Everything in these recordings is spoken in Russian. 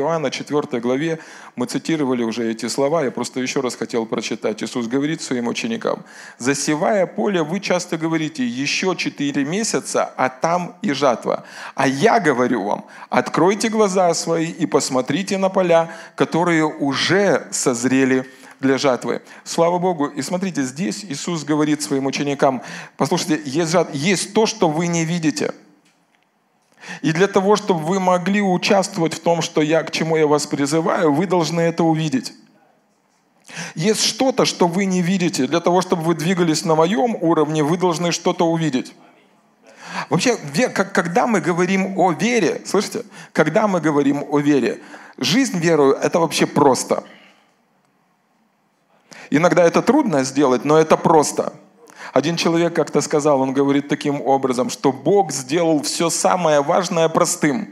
Иоанна 4 главе, мы цитировали уже эти слова, я просто еще раз хотел прочитать. Иисус говорит своим ученикам, «Засевая поле, вы часто говорите, еще четыре месяца, а там и жатва. А я говорю вам, откройте глаза свои и посмотрите на поля, которые уже созрели для жатвы. Слава Богу. И смотрите, здесь Иисус говорит своим ученикам, послушайте, есть, жат... есть то, что вы не видите. И для того, чтобы вы могли участвовать в том, что я, к чему я вас призываю, вы должны это увидеть. Есть что-то, что вы не видите. Для того, чтобы вы двигались на моем уровне, вы должны что-то увидеть. Вообще, когда мы говорим о вере, слышите, когда мы говорим о вере, жизнь верою – это вообще просто – Иногда это трудно сделать, но это просто. Один человек как-то сказал, он говорит таким образом, что Бог сделал все самое важное простым,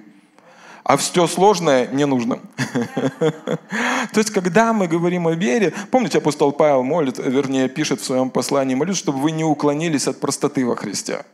а все сложное ненужным. То есть, когда мы говорим о вере, помните, апостол Павел молит, вернее, пишет в своем послании, молит, чтобы вы не уклонились от простоты во Христе.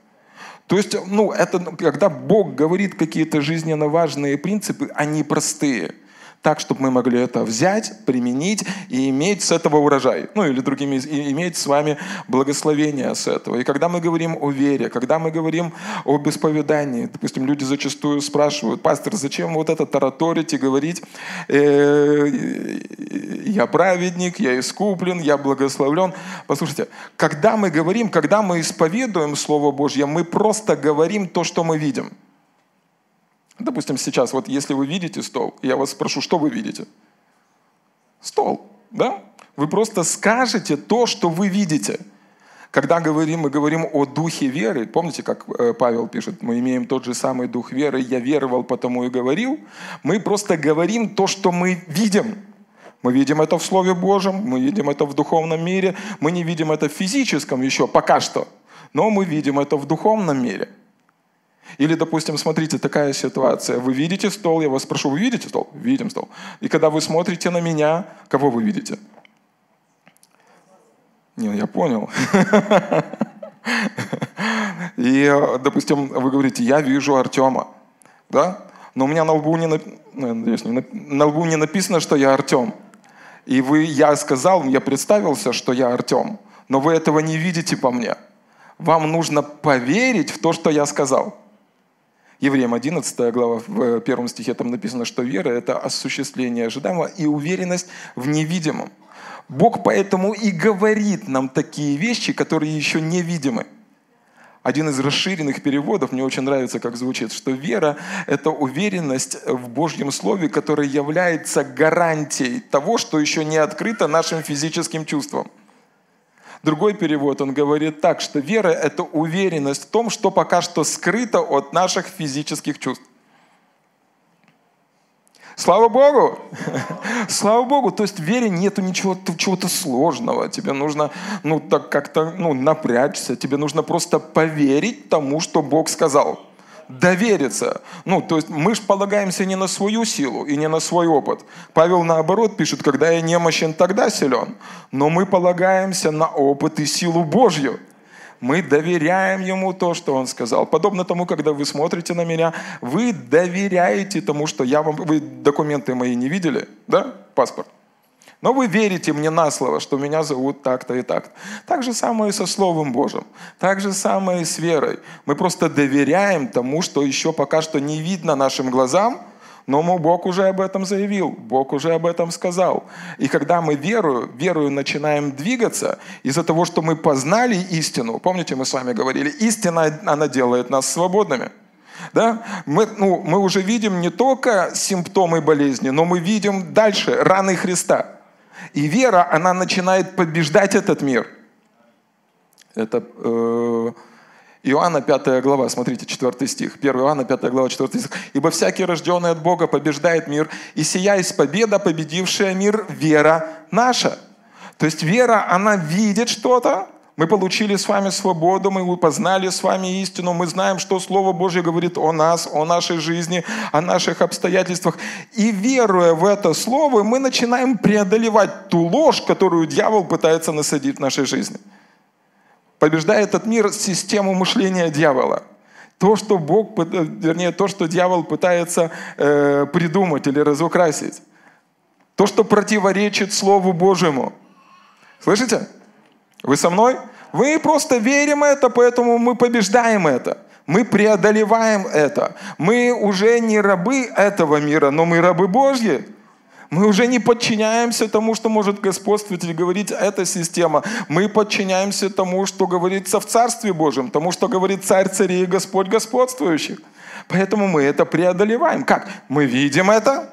То есть, ну, это, когда Бог говорит какие-то жизненно важные принципы, они простые – так, чтобы мы могли это взять, применить и иметь с этого урожай. Ну или другими, иметь с вами благословение с этого. И когда мы говорим о вере, когда мы говорим об исповедании, допустим, люди зачастую спрашивают, пастор, зачем вот это тараторить и говорить, э, я праведник, я искуплен, я благословлен. Послушайте, когда мы говорим, когда мы исповедуем Слово Божье, мы просто говорим то, что мы видим. Допустим, сейчас, вот если вы видите стол, я вас спрошу, что вы видите? Стол, да? Вы просто скажете то, что вы видите. Когда говорим, мы говорим о духе веры, помните, как э, Павел пишет, мы имеем тот же самый дух веры, я веровал, потому и говорил. Мы просто говорим то, что мы видим. Мы видим это в Слове Божьем, мы видим это в духовном мире, мы не видим это в физическом еще пока что, но мы видим это в духовном мире – или, допустим, смотрите, такая ситуация. Вы видите стол, я вас спрошу, вы видите стол? Видим стол. И когда вы смотрите на меня, кого вы видите? Не, я понял. И, допустим, вы говорите, я вижу Артема. Да? Но у меня на лбу не, ну, надеюсь, не, на лбу не написано, что я Артем. И вы, я сказал, я представился, что я Артем. Но вы этого не видите по мне. Вам нужно поверить в то, что я сказал. Евреям 11 глава, в э, первом стихе там написано, что вера – это осуществление ожидаемого и уверенность в невидимом. Бог поэтому и говорит нам такие вещи, которые еще невидимы. Один из расширенных переводов, мне очень нравится, как звучит, что вера – это уверенность в Божьем Слове, которая является гарантией того, что еще не открыто нашим физическим чувствам – Другой перевод, он говорит так, что вера – это уверенность в том, что пока что скрыто от наших физических чувств. Слава Богу! Слава Богу! То есть в вере нету ничего чего-то сложного. Тебе нужно ну, так как-то ну, напрячься. Тебе нужно просто поверить тому, что Бог сказал довериться. Ну, то есть мы же полагаемся не на свою силу и не на свой опыт. Павел наоборот пишет, когда я немощен, тогда силен. Но мы полагаемся на опыт и силу Божью. Мы доверяем Ему то, что Он сказал. Подобно тому, когда вы смотрите на меня, вы доверяете тому, что я вам... Вы документы мои не видели, да? Паспорт. Но вы верите мне на слово, что меня зовут так-то и так. Так же самое и со Словом Божьим. Так же самое и с верой. Мы просто доверяем тому, что еще пока что не видно нашим глазам, но мы, Бог уже об этом заявил, Бог уже об этом сказал. И когда мы верую, верую начинаем двигаться, из-за того, что мы познали истину, помните, мы с вами говорили, истина, она делает нас свободными. Да? Мы, ну, мы уже видим не только симптомы болезни, но мы видим дальше раны Христа. И вера, она начинает побеждать этот мир. Это э, Иоанна 5 глава, смотрите, 4 стих. 1 Иоанна 5 глава, 4 стих. «Ибо всякий, рожденный от Бога, побеждает мир, и сия есть победа, победившая мир, вера наша». То есть вера, она видит что-то, мы получили с вами свободу, мы познали с вами истину, мы знаем, что Слово Божье говорит о нас, о нашей жизни, о наших обстоятельствах. И веруя в это Слово, мы начинаем преодолевать ту ложь, которую дьявол пытается насадить в нашей жизни. Побеждая этот мир, систему мышления дьявола. То, что Бог, вернее, то, что дьявол пытается э, придумать или разукрасить. То, что противоречит Слову Божьему. Слышите? Вы со мной? Мы просто верим это, поэтому мы побеждаем это. Мы преодолеваем это. Мы уже не рабы этого мира, но мы рабы Божьи. Мы уже не подчиняемся тому, что может господствовать или говорить эта система. Мы подчиняемся тому, что говорится в Царстве Божьем, тому, что говорит Царь Царей и Господь Господствующих. Поэтому мы это преодолеваем. Как? Мы видим это,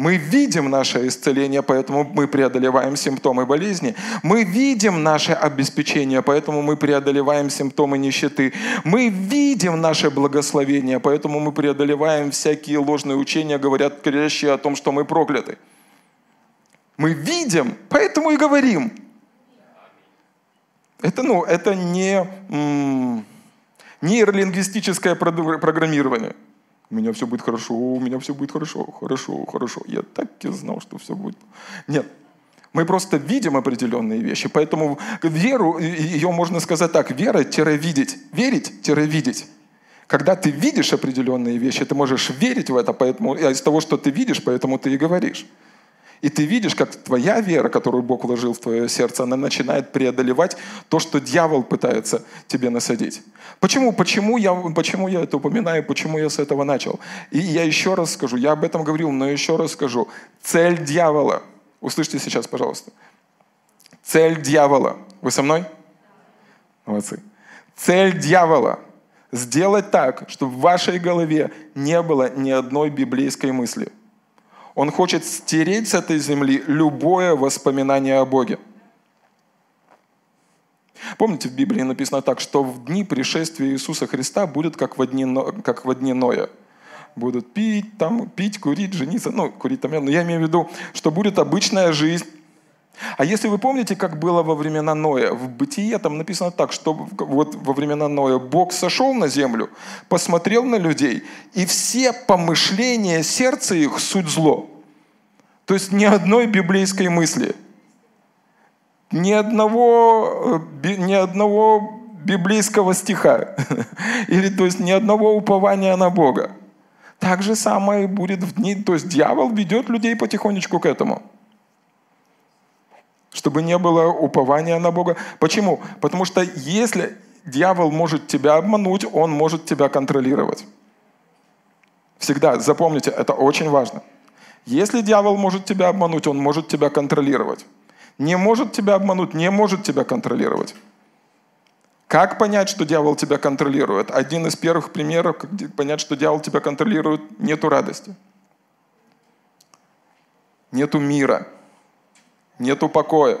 мы видим наше исцеление, поэтому мы преодолеваем симптомы болезни. Мы видим наше обеспечение, поэтому мы преодолеваем симптомы нищеты. Мы видим наше благословение, поэтому мы преодолеваем всякие ложные учения, говорят, говорящие о том, что мы прокляты. Мы видим, поэтому и говорим. Это, ну, это не м- нейролингвистическое программирование – у меня все будет хорошо, у меня все будет хорошо, хорошо, хорошо. Я так и знал, что все будет. Нет, мы просто видим определенные вещи, поэтому веру, ее можно сказать так, вера-видеть, верить-видеть. Когда ты видишь определенные вещи, ты можешь верить в это, поэтому из того, что ты видишь, поэтому ты и говоришь. И ты видишь, как твоя вера, которую Бог вложил в твое сердце, она начинает преодолевать то, что дьявол пытается тебе насадить. Почему? Почему я, почему я это упоминаю? Почему я с этого начал? И я еще раз скажу, я об этом говорил, но еще раз скажу. Цель дьявола, услышьте сейчас, пожалуйста. Цель дьявола. Вы со мной? Молодцы. Цель дьявола – сделать так, чтобы в вашей голове не было ни одной библейской мысли – он хочет стереть с этой земли любое воспоминание о Боге. Помните, в Библии написано так, что в дни пришествия Иисуса Христа будет как в дни, как в дни Ноя. Будут пить, там, пить, курить, жениться. Ну, курить там, но я имею в виду, что будет обычная жизнь, а если вы помните, как было во времена Ноя, в Бытие там написано так, что вот во времена Ноя Бог сошел на землю, посмотрел на людей, и все помышления сердца их суть зло. То есть ни одной библейской мысли, ни одного, э, ни одного библейского стиха, или то есть ни одного упования на Бога. Так же самое будет в дни, то есть дьявол ведет людей потихонечку к этому – чтобы не было упования на Бога. Почему? Потому что если дьявол может тебя обмануть, он может тебя контролировать. Всегда запомните, это очень важно. Если дьявол может тебя обмануть, он может тебя контролировать. Не может тебя обмануть, не может тебя контролировать. Как понять, что дьявол тебя контролирует? Один из первых примеров, как понять, что дьявол тебя контролирует, нету радости. Нету мира нету покоя.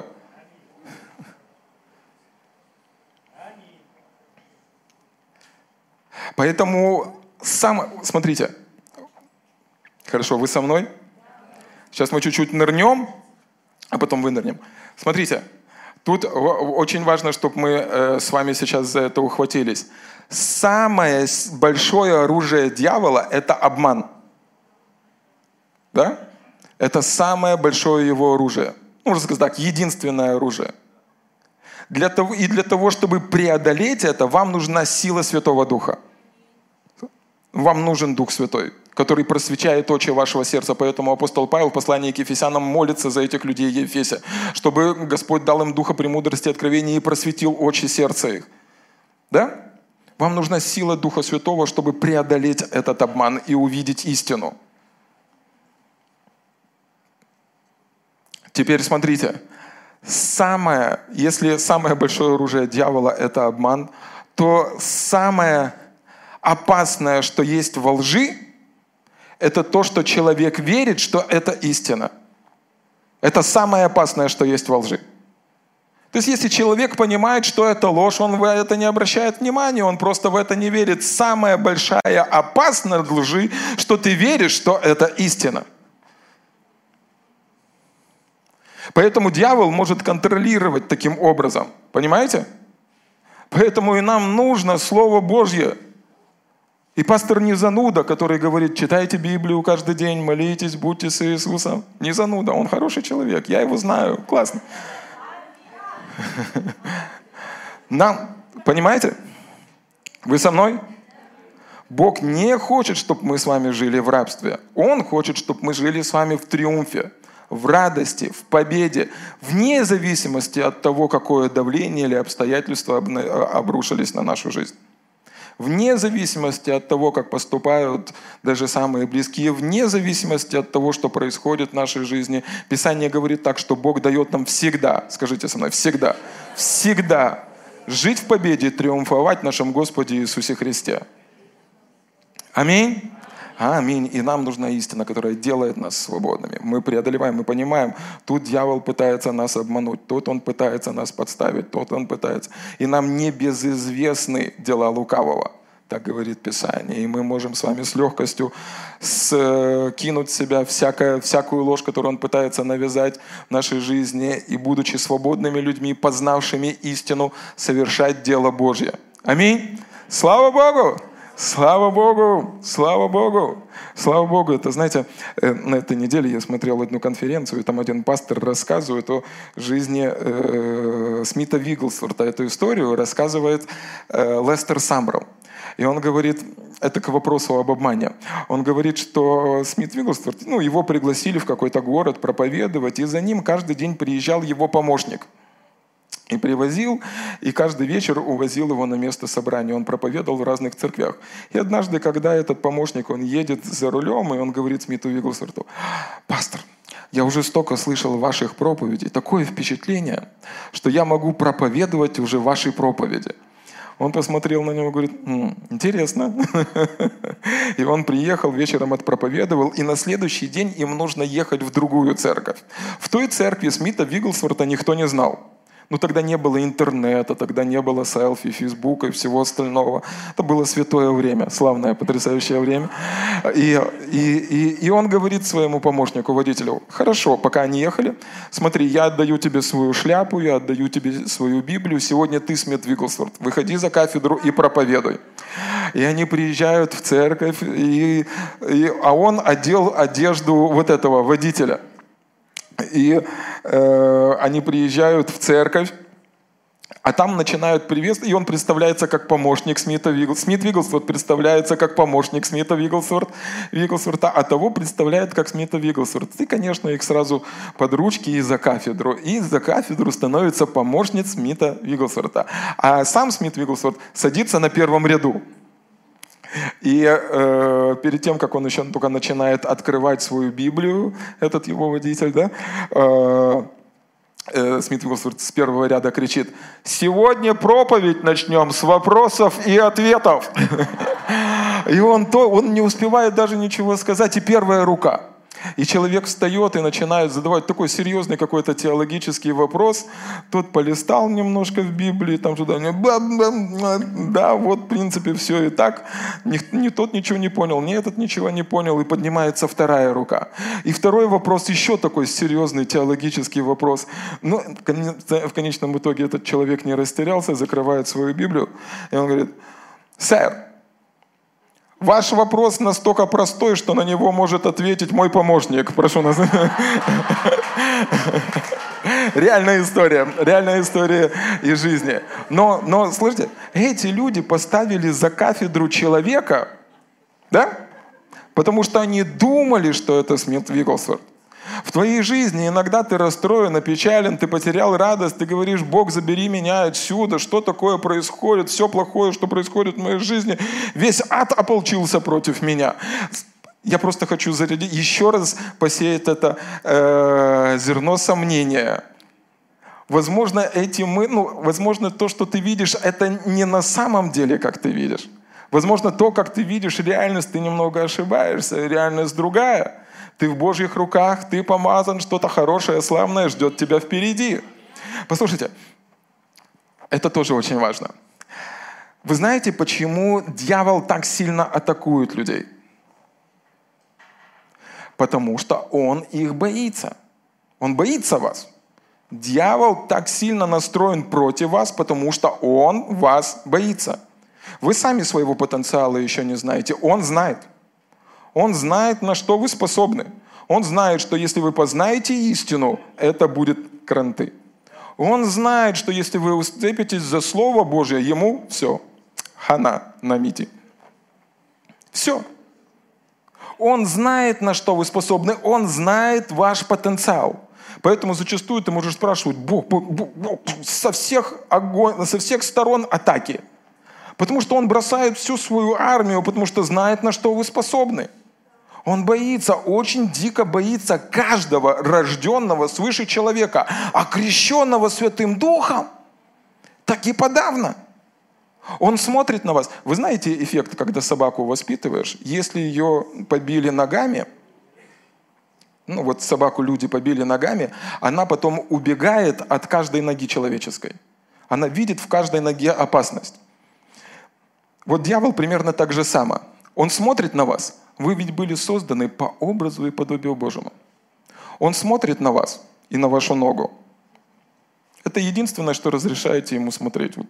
Поэтому сам, смотрите, хорошо, вы со мной? Сейчас мы чуть-чуть нырнем, а потом вынырнем. Смотрите, тут очень важно, чтобы мы э, с вами сейчас за это ухватились. Самое большое оружие дьявола – это обман. Да? Это самое большое его оружие можно сказать так, единственное оружие. Для того, и для того, чтобы преодолеть это, вам нужна сила Святого Духа. Вам нужен Дух Святой, который просвечает очи вашего сердца. Поэтому апостол Павел в послании к Ефесянам молится за этих людей Ефесе, чтобы Господь дал им Духа премудрости и откровения и просветил очи сердца их. Да? Вам нужна сила Духа Святого, чтобы преодолеть этот обман и увидеть истину. Теперь смотрите, самое, если самое большое оружие дьявола – это обман, то самое опасное, что есть во лжи, это то, что человек верит, что это истина. Это самое опасное, что есть во лжи. То есть, если человек понимает, что это ложь, он в это не обращает внимания, он просто в это не верит. Самая большая опасность лжи, что ты веришь, что это истина. Поэтому дьявол может контролировать таким образом. Понимаете? Поэтому и нам нужно Слово Божье. И пастор не зануда, который говорит, читайте Библию каждый день, молитесь, будьте с Иисусом. Не зануда, он хороший человек, я его знаю, классно. Нам, понимаете? Вы со мной? Бог не хочет, чтобы мы с вами жили в рабстве. Он хочет, чтобы мы жили с вами в триумфе, в радости, в победе, вне зависимости от того, какое давление или обстоятельства обрушились на нашу жизнь вне зависимости от того, как поступают даже самые близкие, вне зависимости от того, что происходит в нашей жизни. Писание говорит так, что Бог дает нам всегда, скажите со мной, всегда, всегда жить в победе и триумфовать в нашем Господе Иисусе Христе. Аминь. Аминь. И нам нужна истина, которая делает нас свободными. Мы преодолеваем, мы понимаем, тут дьявол пытается нас обмануть, тут он пытается нас подставить, тут он пытается. И нам не безызвестны дела лукавого. Так говорит Писание. И мы можем с вами с легкостью скинуть с себя всякое, всякую ложь, которую он пытается навязать в нашей жизни, и будучи свободными людьми, познавшими истину, совершать дело Божье. Аминь. Слава Богу! Слава Богу! Слава Богу! Слава Богу! Это, знаете, э, на этой неделе я смотрел одну конференцию, и там один пастор рассказывает о жизни э, Смита Вигглсворта. Эту историю рассказывает э, Лестер Самбром. И он говорит, это к вопросу об обмане. Он говорит, что Смит Вигглсворт, ну, его пригласили в какой-то город проповедовать, и за ним каждый день приезжал его помощник – и привозил, и каждый вечер увозил его на место собрания. Он проповедовал в разных церквях. И однажды, когда этот помощник, он едет за рулем, и он говорит Смиту Вигглсворту, «Пастор, я уже столько слышал ваших проповедей, такое впечатление, что я могу проповедовать уже ваши проповеди». Он посмотрел на него и говорит, М, интересно. И он приехал, вечером отпроповедовал, и на следующий день им нужно ехать в другую церковь. В той церкви Смита Вигглсворта никто не знал. Ну, тогда не было интернета, тогда не было селфи, фейсбука и всего остального. Это было святое время, славное, потрясающее время. И, и, и, и он говорит своему помощнику, водителю, хорошо, пока они ехали, смотри, я отдаю тебе свою шляпу, я отдаю тебе свою Библию, сегодня ты, Смит Вигглсворт, выходи за кафедру и проповедуй. И они приезжают в церковь, и, и, а он одел одежду вот этого водителя – и э, они приезжают в церковь, а там начинают приветствовать, и он представляется как помощник Смита Вигглсворта. Смит Вигглсворт представляется как помощник Смита Вигглсворт, Вигглсворта, а того представляет как Смита Вигглсворт. И, конечно, их сразу под ручки и за кафедру. И за кафедру становится помощник Смита Вигглсворта. А сам Смит Вигглсворт садится на первом ряду. И э, перед тем, как он еще только начинает открывать свою Библию, этот его водитель, да, э, э, Смит Вилсворт с первого ряда кричит, «Сегодня проповедь начнем с вопросов и ответов». И он, то, он не успевает даже ничего сказать, и первая рука – и человек встает и начинает задавать такой серьезный какой-то теологический вопрос. Тот полистал немножко в Библии, там туда, да, вот в принципе все и так. Ни, ни тот ничего не понял, ни этот ничего не понял, и поднимается вторая рука. И второй вопрос еще такой серьезный теологический вопрос. Но в конечном итоге этот человек не растерялся, закрывает свою Библию, и он говорит, сэр, Ваш вопрос настолько простой, что на него может ответить мой помощник. Прошу нас. Реальная история, реальная история из жизни. Но, но, слышите, эти люди поставили за кафедру человека, да? Потому что они думали, что это Смит Вигглсворт. В твоей жизни иногда ты расстроен, опечален, ты потерял радость, ты говоришь, Бог, забери меня отсюда, что такое происходит, все плохое, что происходит в моей жизни, весь ад ополчился против меня. Я просто хочу зарядить, еще раз посеять это э, зерно сомнения. Возможно, эти мы, ну, возможно, то, что ты видишь, это не на самом деле, как ты видишь. Возможно, то, как ты видишь реальность, ты немного ошибаешься, реальность другая. Ты в Божьих руках, ты помазан, что-то хорошее, славное ждет тебя впереди. Послушайте, это тоже очень важно. Вы знаете, почему дьявол так сильно атакует людей? Потому что он их боится. Он боится вас. Дьявол так сильно настроен против вас, потому что он вас боится. Вы сами своего потенциала еще не знаете. Он знает. Он знает, на что вы способны. Он знает, что если вы познаете истину, это будет кранты. Он знает, что если вы уцепитесь за Слово Божье, ему все, хана на мити. Все. Он знает, на что вы способны, он знает ваш потенциал. Поэтому зачастую ты можешь спрашивать, Бог, Бог, Бог со, всех огонь, со всех сторон атаки. Потому что он бросает всю свою армию, потому что знает, на что вы способны. Он боится, очень дико боится каждого рожденного свыше человека, окрещенного Святым Духом. Так и подавно. Он смотрит на вас. Вы знаете эффект, когда собаку воспитываешь? Если ее побили ногами, ну вот собаку люди побили ногами, она потом убегает от каждой ноги человеческой. Она видит в каждой ноге опасность. Вот дьявол примерно так же само. Он смотрит на вас. Вы ведь были созданы по образу и подобию Божьему. Он смотрит на вас и на вашу ногу. Это единственное, что разрешаете ему смотреть. Вот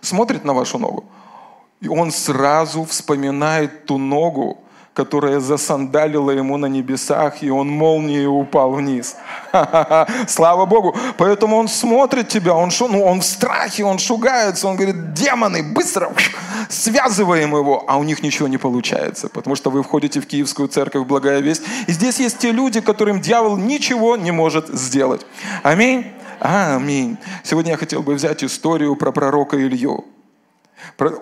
смотрит на вашу ногу, и он сразу вспоминает ту ногу, которая засандалила ему на небесах, и он молнией упал вниз. Слава Богу. Поэтому он смотрит тебя, он, шу, ну, он в страхе, он шугается, он говорит, демоны, быстро связываем его, а у них ничего не получается, потому что вы входите в Киевскую церковь, благая весть, и здесь есть те люди, которым дьявол ничего не может сделать. Аминь. Аминь. Сегодня я хотел бы взять историю про пророка Илью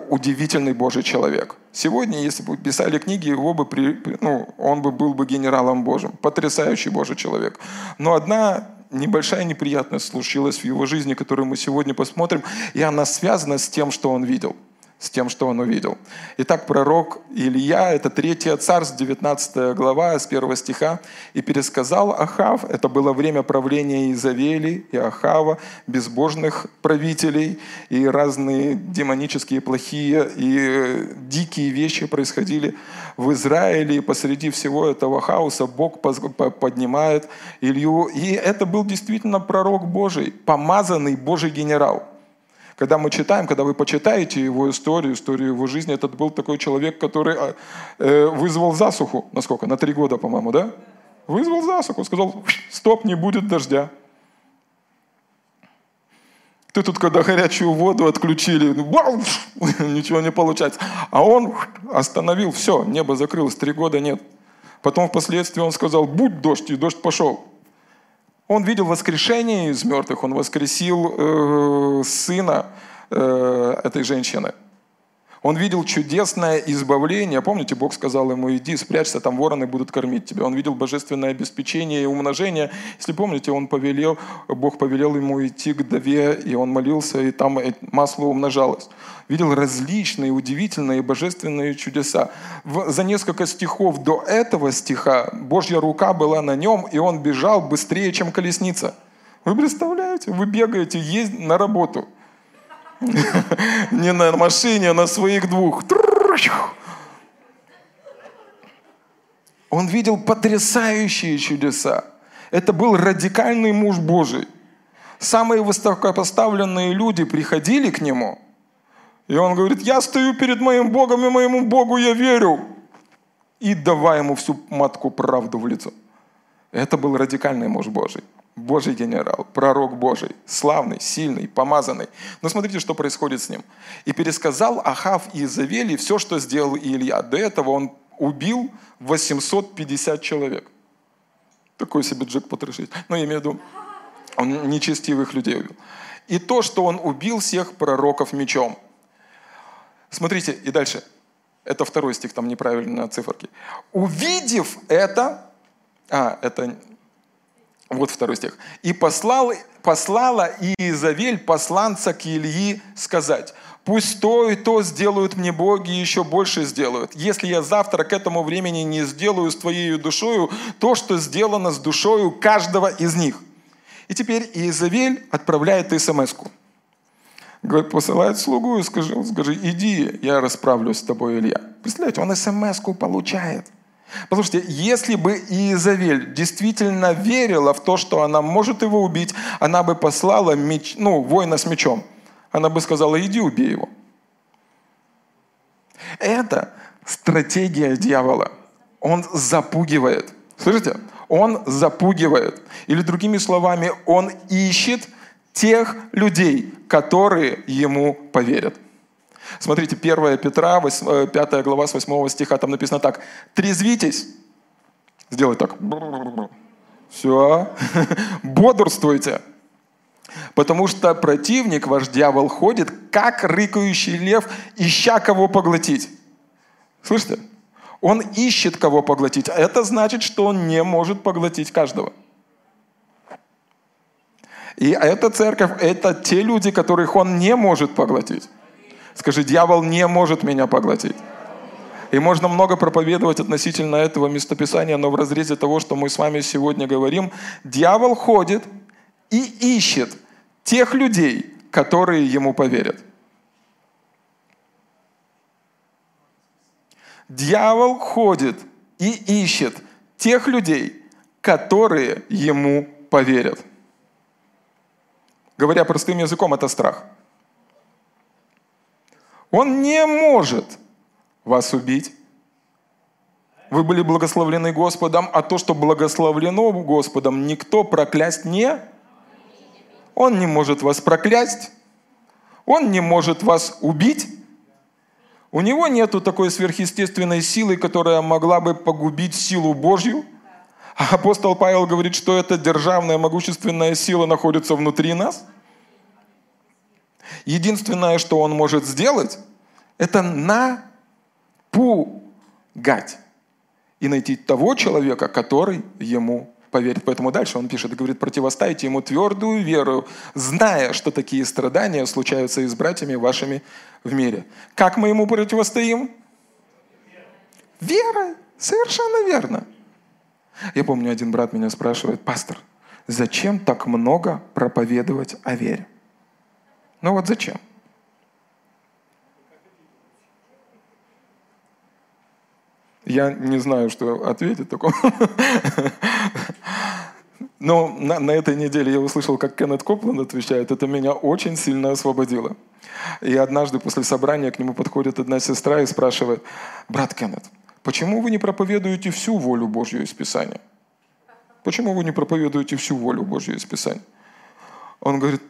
удивительный Божий человек. Сегодня, если бы писали книги, его бы при, ну, он бы был бы генералом Божьим. Потрясающий Божий человек. Но одна небольшая неприятность случилась в его жизни, которую мы сегодня посмотрим, и она связана с тем, что он видел – с тем, что он увидел. Итак, пророк Илья, это 3 царств, 19 глава, с 1 стиха, «И пересказал Ахав, это было время правления Изавели и Ахава, безбожных правителей, и разные демонические, плохие и дикие вещи происходили в Израиле, и посреди всего этого хаоса Бог поднимает Илью. И это был действительно пророк Божий, помазанный Божий генерал – когда мы читаем, когда вы почитаете его историю, историю его жизни, этот был такой человек, который а, э, вызвал засуху, насколько? На три года, по-моему, да? Вызвал засуху, сказал, стоп, не будет дождя. Ты тут, когда горячую воду отключили, ничего не получается. А он остановил, все, небо закрылось, три года нет. Потом впоследствии он сказал, будь дождь, и дождь пошел. Он видел воскрешение из мертвых, он воскресил э, сына э, этой женщины. Он видел чудесное избавление. Помните, Бог сказал ему, иди, спрячься, там вороны будут кормить тебя. Он видел божественное обеспечение и умножение. Если помните, он повелел, Бог повелел ему идти к Даве, и он молился, и там масло умножалось. Видел различные, удивительные, божественные чудеса. За несколько стихов до этого стиха Божья рука была на нем, и он бежал быстрее, чем колесница. Вы представляете? Вы бегаете, есть на работу – не на машине, а на своих двух. Он видел потрясающие чудеса. Это был радикальный муж Божий. Самые высокопоставленные люди приходили к нему, и он говорит, я стою перед моим Богом, и моему Богу я верю. И давай ему всю матку правду в лицо. Это был радикальный муж Божий. Божий генерал, пророк Божий, славный, сильный, помазанный. Но смотрите, что происходит с ним. «И пересказал Ахав и Изавели все, что сделал Илья. До этого он убил 850 человек». Такой себе джекпот решить. Ну, я имею в виду, он нечестивых людей убил. И то, что он убил всех пророков мечом. Смотрите, и дальше. Это второй стих, там неправильно циферки. Увидев это, а, это вот второй стих. «И послал, послала Иезавель посланца к Ильи сказать, пусть то и то сделают мне боги, еще больше сделают. Если я завтра к этому времени не сделаю с твоей душою то, что сделано с душою каждого из них». И теперь Иезавель отправляет смс-ку. Говорит, посылает слугу и скажи, скажи, иди, я расправлюсь с тобой, Илья. Представляете, он смс-ку получает – Послушайте, если бы Иезавель действительно верила в то, что она может его убить, она бы послала меч, ну, воина с мечом. Она бы сказала, иди убей его. Это стратегия дьявола. Он запугивает. Слышите? Он запугивает. Или другими словами, он ищет тех людей, которые ему поверят. Смотрите, 1 Петра, 8, 5 э, глава с 8 стиха, там написано так. «Трезвитесь». Сделай так. Все. Бодрствуйте. Потому что противник, ваш дьявол, ходит, как рыкающий лев, ища кого поглотить. Слышите? Он ищет кого поглотить. Это значит, что он не может поглотить каждого. И эта церковь – это те люди, которых он не может поглотить. Скажи, дьявол не может меня поглотить. И можно много проповедовать относительно этого местописания, но в разрезе того, что мы с вами сегодня говорим, дьявол ходит и ищет тех людей, которые ему поверят. Дьявол ходит и ищет тех людей, которые ему поверят. Говоря простым языком, это страх. Он не может вас убить. Вы были благословлены Господом, а то, что благословлено Господом, никто проклясть не. Он не может вас проклясть. Он не может вас убить. У него нету такой сверхъестественной силы, которая могла бы погубить силу Божью. А апостол Павел говорит, что эта державная могущественная сила находится внутри нас. Единственное, что он может сделать, это напугать и найти того человека, который ему поверит. Поэтому дальше он пишет, говорит, противоставьте ему твердую веру, зная, что такие страдания случаются и с братьями вашими в мире. Как мы ему противостоим? Вера. Совершенно верно. Я помню, один брат меня спрашивает, пастор, зачем так много проповедовать о вере? Ну вот зачем? Я не знаю, что ответить такому. Но на, на этой неделе я услышал, как Кеннет Копланд отвечает. Это меня очень сильно освободило. И однажды после собрания к нему подходит одна сестра и спрашивает, брат Кеннет, почему вы не проповедуете всю волю Божью из Писания? Почему вы не проповедуете всю волю Божью из Писания? Он говорит,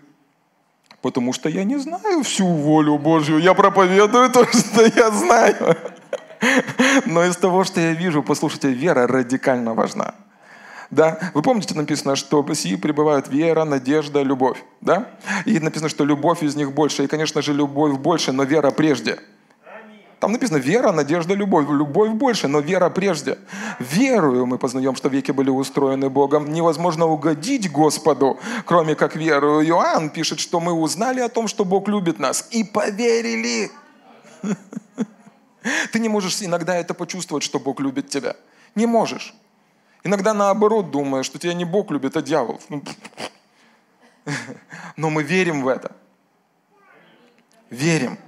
потому что я не знаю всю волю Божью. Я проповедую то, что я знаю. Но из того, что я вижу, послушайте, вера радикально важна. Да? Вы помните, написано, что в сии пребывают вера, надежда, любовь. Да? И написано, что любовь из них больше. И, конечно же, любовь больше, но вера прежде. Там написано вера, надежда, любовь. Любовь больше, но вера прежде. Верую мы познаем, что веки были устроены Богом. Невозможно угодить Господу, кроме как верую. Иоанн пишет, что мы узнали о том, что Бог любит нас и поверили. Ты не можешь иногда это почувствовать, что Бог любит тебя. Не можешь. Иногда наоборот думаешь, что тебя не Бог любит, а дьявол. Ну, но мы верим в это. Верим.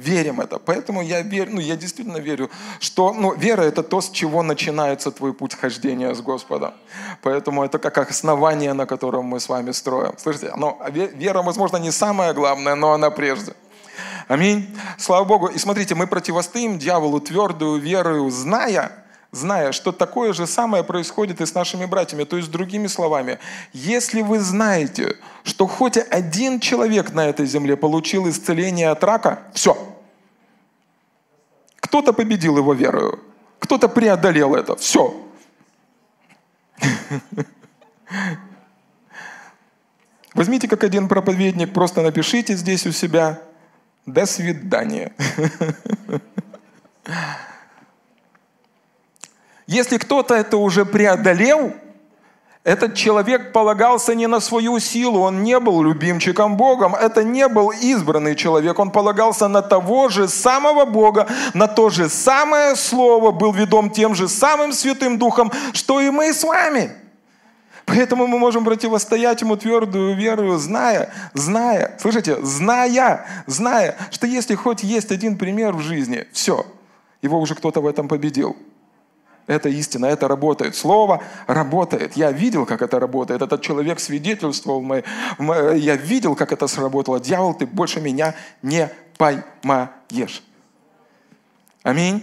Верим это. Поэтому я верю, ну я действительно верю, что ну, вера это то, с чего начинается твой путь хождения с Господом. Поэтому это как основание, на котором мы с вами строим. Слышите, но вера, возможно, не самое главное, но она прежде. Аминь. Слава Богу. И смотрите, мы противостоим дьяволу твердую верою, зная, зная, что такое же самое происходит и с нашими братьями. То есть, другими словами, если вы знаете, что хоть один человек на этой земле получил исцеление от рака, все. Кто-то победил его верою, кто-то преодолел это, все. Возьмите как один проповедник, просто напишите здесь у себя до свидания. Если кто-то это уже преодолел, этот человек полагался не на свою силу, он не был любимчиком Богом, это не был избранный человек, он полагался на того же самого Бога, на то же самое Слово, был ведом тем же самым Святым Духом, что и мы с вами. Поэтому мы можем противостоять ему твердую веру, зная, зная, слышите, зная, зная, что если хоть есть один пример в жизни, все, его уже кто-то в этом победил. Это истина, это работает. Слово работает. Я видел, как это работает. Этот человек свидетельствовал. Мы, мы, я видел, как это сработало. Дьявол, ты больше меня не поймаешь. Аминь.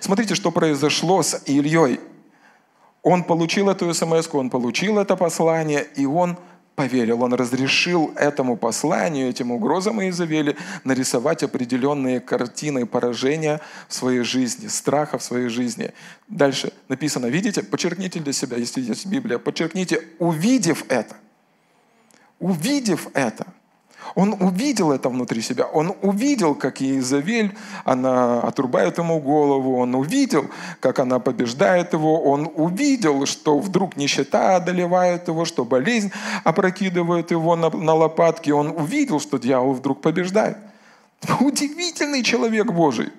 Смотрите, что произошло с Ильей. Он получил эту смс, он получил это послание, и он поверил. Он разрешил этому посланию, этим угрозам Иезавели нарисовать определенные картины поражения в своей жизни, страха в своей жизни. Дальше написано, видите, подчеркните для себя, если есть Библия, подчеркните, увидев это, увидев это – он увидел это внутри себя. Он увидел, как Иезавель, она отрубает ему голову. Он увидел, как она побеждает его. Он увидел, что вдруг нищета одолевает его, что болезнь опрокидывает его на, на лопатки. Он увидел, что дьявол вдруг побеждает. Удивительный человек Божий.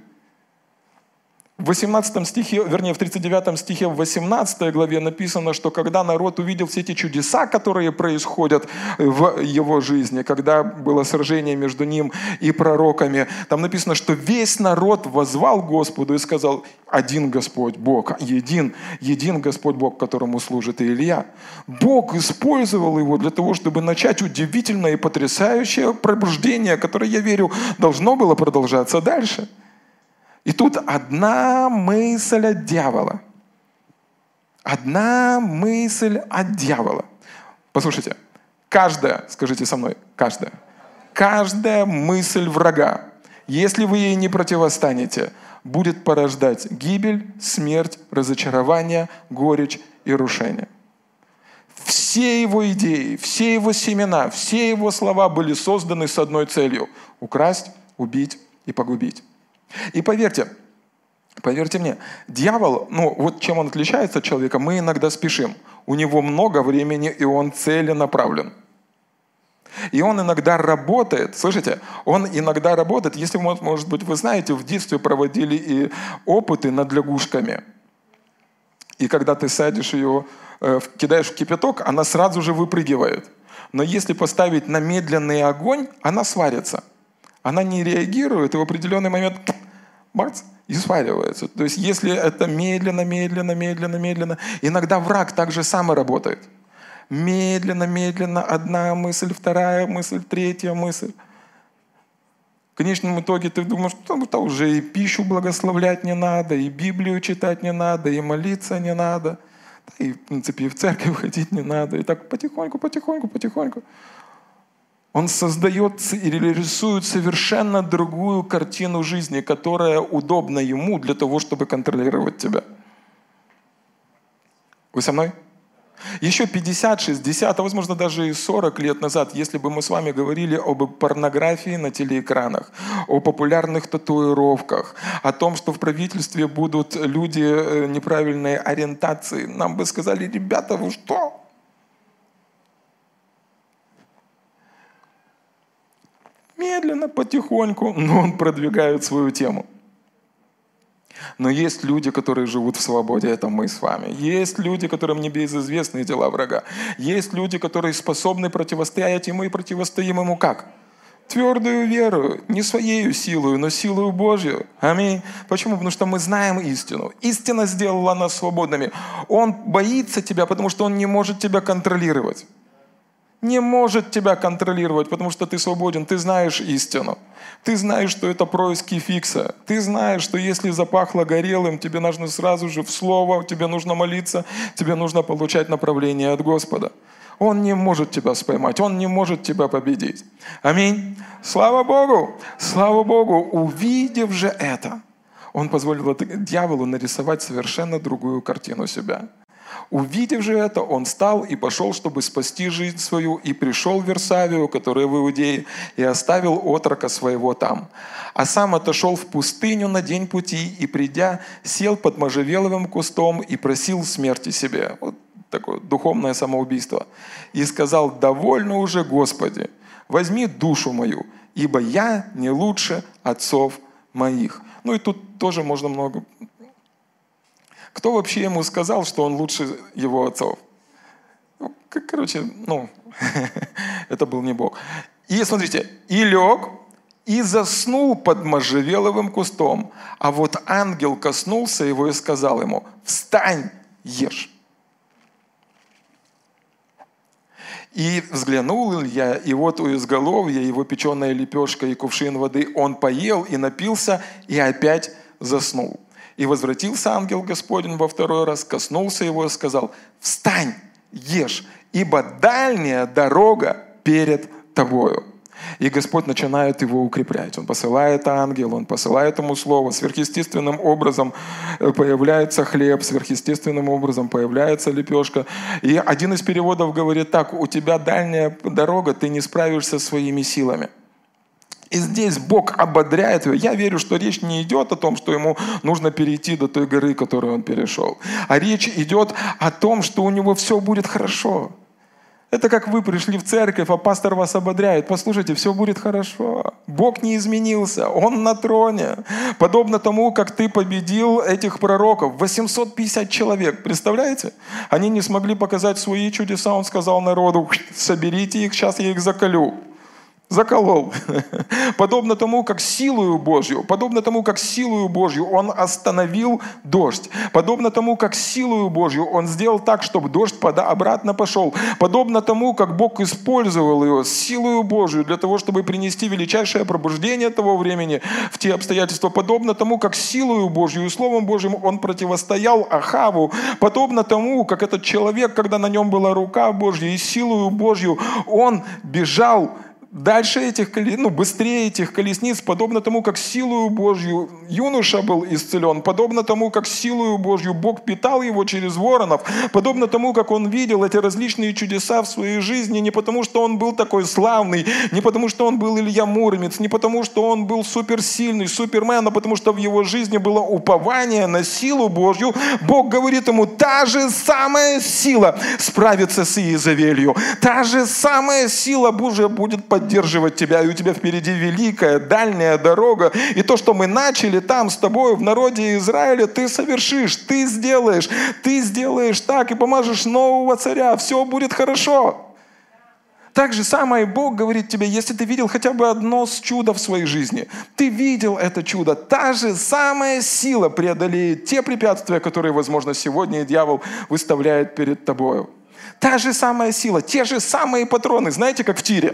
В 18 стихе, вернее, в 39 стихе, в 18 главе написано, что когда народ увидел все эти чудеса, которые происходят в его жизни, когда было сражение между ним и пророками, там написано, что весь народ возвал Господу и сказал, один Господь Бог, един, един Господь Бог, которому служит и Илья. Бог использовал его для того, чтобы начать удивительное и потрясающее пробуждение, которое, я верю, должно было продолжаться дальше – и тут одна мысль от дьявола. Одна мысль от дьявола. Послушайте, каждая, скажите со мной, каждая, каждая мысль врага, если вы ей не противостанете, будет порождать гибель, смерть, разочарование, горечь и рушение. Все его идеи, все его семена, все его слова были созданы с одной целью – украсть, убить и погубить. И поверьте, поверьте мне, дьявол, ну вот чем он отличается от человека, мы иногда спешим. У него много времени, и он целенаправлен. И он иногда работает, слышите, он иногда работает, если, может быть, вы знаете, в детстве проводили и опыты над лягушками. И когда ты садишь ее, э, кидаешь в кипяток, она сразу же выпрыгивает. Но если поставить на медленный огонь, она сварится. Она не реагирует, и в определенный момент бац, и сваливается. То есть если это медленно, медленно, медленно, медленно, иногда враг так же само работает. Медленно, медленно, одна мысль, вторая мысль, третья мысль. В конечном итоге ты думаешь, что ну, уже и пищу благословлять не надо, и Библию читать не надо, и молиться не надо, и, в принципе, и в церковь ходить не надо. И так потихоньку, потихоньку, потихоньку. Он создает или рисует совершенно другую картину жизни, которая удобна ему для того, чтобы контролировать тебя. Вы со мной? Еще 50, 60, а возможно даже и 40 лет назад, если бы мы с вами говорили об порнографии на телеэкранах, о популярных татуировках, о том, что в правительстве будут люди э, неправильной ориентации, нам бы сказали, ребята, вы что? Медленно, потихоньку, но он продвигает свою тему. Но есть люди, которые живут в свободе, это мы с вами. Есть люди, которым не безызвестны дела врага. Есть люди, которые способны противостоять, и мы противостоим ему как? Твердую веру, не своей силою, но силою Божью. Аминь. Почему? Потому что мы знаем истину. Истина сделала нас свободными. Он боится тебя, потому что он не может тебя контролировать не может тебя контролировать, потому что ты свободен, ты знаешь истину. Ты знаешь, что это происки фикса. Ты знаешь, что если запахло горелым, тебе нужно сразу же в слово, тебе нужно молиться, тебе нужно получать направление от Господа. Он не может тебя споймать, он не может тебя победить. Аминь. Слава Богу, слава Богу, увидев же это, он позволил дьяволу нарисовать совершенно другую картину себя. Увидев же это, он встал и пошел, чтобы спасти жизнь свою, и пришел в Версавию, которая в Иудее, и оставил отрока своего там. А сам отошел в пустыню на день пути, и придя, сел под можжевеловым кустом и просил смерти себе. Вот такое духовное самоубийство. И сказал, довольно уже, Господи, возьми душу мою, ибо я не лучше отцов моих. Ну и тут тоже можно много кто вообще ему сказал, что он лучше его отцов? Ну, короче, ну, это был не Бог. И смотрите, и лег, и заснул под можжевеловым кустом. А вот ангел коснулся его и сказал ему, встань, ешь. И взглянул Илья, и вот у изголовья его печеная лепешка и кувшин воды. Он поел и напился, и опять заснул. И возвратился ангел Господень во второй раз, коснулся его и сказал, «Встань, ешь, ибо дальняя дорога перед тобою. И Господь начинает его укреплять. Он посылает ангел, он посылает ему слово. Сверхъестественным образом э, появляется хлеб, сверхъестественным образом появляется лепешка. И один из переводов говорит так, у тебя дальняя дорога, ты не справишься своими силами. И здесь Бог ободряет его. Я верю, что речь не идет о том, что ему нужно перейти до той горы, которую он перешел. А речь идет о том, что у него все будет хорошо. Это как вы пришли в церковь, а пастор вас ободряет. Послушайте, все будет хорошо. Бог не изменился, Он на троне. Подобно тому, как ты победил этих пророков. 850 человек, представляете? Они не смогли показать свои чудеса. Он сказал народу, соберите их, сейчас я их заколю заколол. Подобно тому, как силою Божью, подобно тому, как силою Божью Он остановил дождь. Подобно тому, как силою Божью Он сделал так, чтобы дождь обратно пошел. Подобно тому, как Бог использовал ее силою Божью для того, чтобы принести величайшее пробуждение того времени в те обстоятельства. Подобно тому, как силою Божью и Словом Божьим Он противостоял Ахаву. Подобно тому, как этот человек, когда на нем была рука Божья и силою Божью, он бежал дальше этих колесниц, ну, быстрее этих колесниц, подобно тому, как силою Божью юноша был исцелен, подобно тому, как силою Божью Бог питал его через воронов, подобно тому, как он видел эти различные чудеса в своей жизни, не потому, что он был такой славный, не потому, что он был Илья Муромец, не потому, что он был суперсильный, супермен, а потому, что в его жизни было упование на силу Божью. Бог говорит ему, та же самая сила справиться с Иезавелью, та же самая сила Божья будет поддерживать поддерживать тебя, и у тебя впереди великая, дальняя дорога. И то, что мы начали там с тобой в народе Израиля, ты совершишь, ты сделаешь, ты сделаешь так и помажешь нового царя, все будет хорошо. Так же самое Бог говорит тебе, если ты видел хотя бы одно чудо в своей жизни, ты видел это чудо, та же самая сила преодолеет те препятствия, которые, возможно, сегодня дьявол выставляет перед тобой. Та же самая сила, те же самые патроны, знаете, как в тире.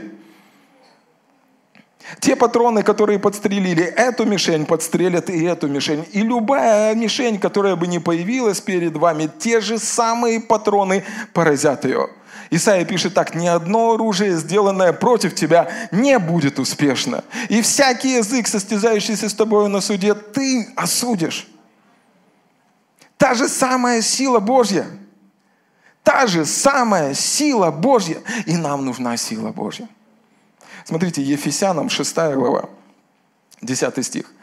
Те патроны, которые подстрелили эту мишень, подстрелят и эту мишень. И любая мишень, которая бы не появилась перед вами, те же самые патроны поразят ее. Исаия пишет так, ни одно оружие, сделанное против тебя, не будет успешно. И всякий язык, состязающийся с тобой на суде, ты осудишь. Та же самая сила Божья. Та же самая сила Божья. И нам нужна сила Божья. Смотрите, Ефесянам 6 глава, 10 стих.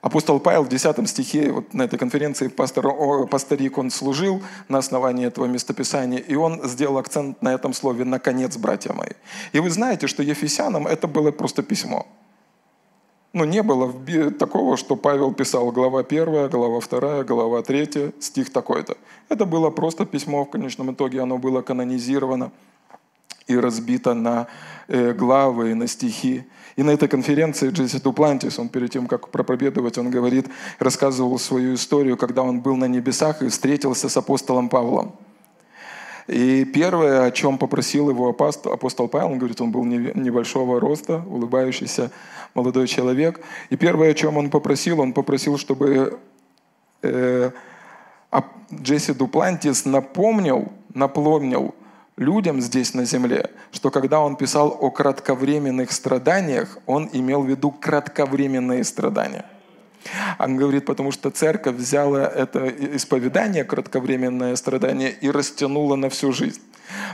Апостол Павел в 10 стихе, вот на этой конференции пастор, пасторик, он служил на основании этого местописания, и он сделал акцент на этом слове «наконец, братья мои». И вы знаете, что Ефесянам это было просто письмо. Ну, не было такого, что Павел писал глава 1, глава 2, глава 3, стих такой-то. Это было просто письмо, в конечном итоге оно было канонизировано и разбито на э, главы, на стихи. И на этой конференции Джесси Дуплантис, он перед тем, как проповедовать, он говорит, рассказывал свою историю, когда он был на небесах и встретился с апостолом Павлом. И первое, о чем попросил его апостол, апостол Павел, он говорит, он был небольшого роста, улыбающийся молодой человек. И первое, о чем он попросил, он попросил, чтобы э, Джесси Дуплантис напомнил, напомнил людям здесь на земле, что когда он писал о кратковременных страданиях, он имел в виду кратковременные страдания. Он говорит, потому что церковь взяла это исповедание, кратковременное страдание, и растянула на всю жизнь.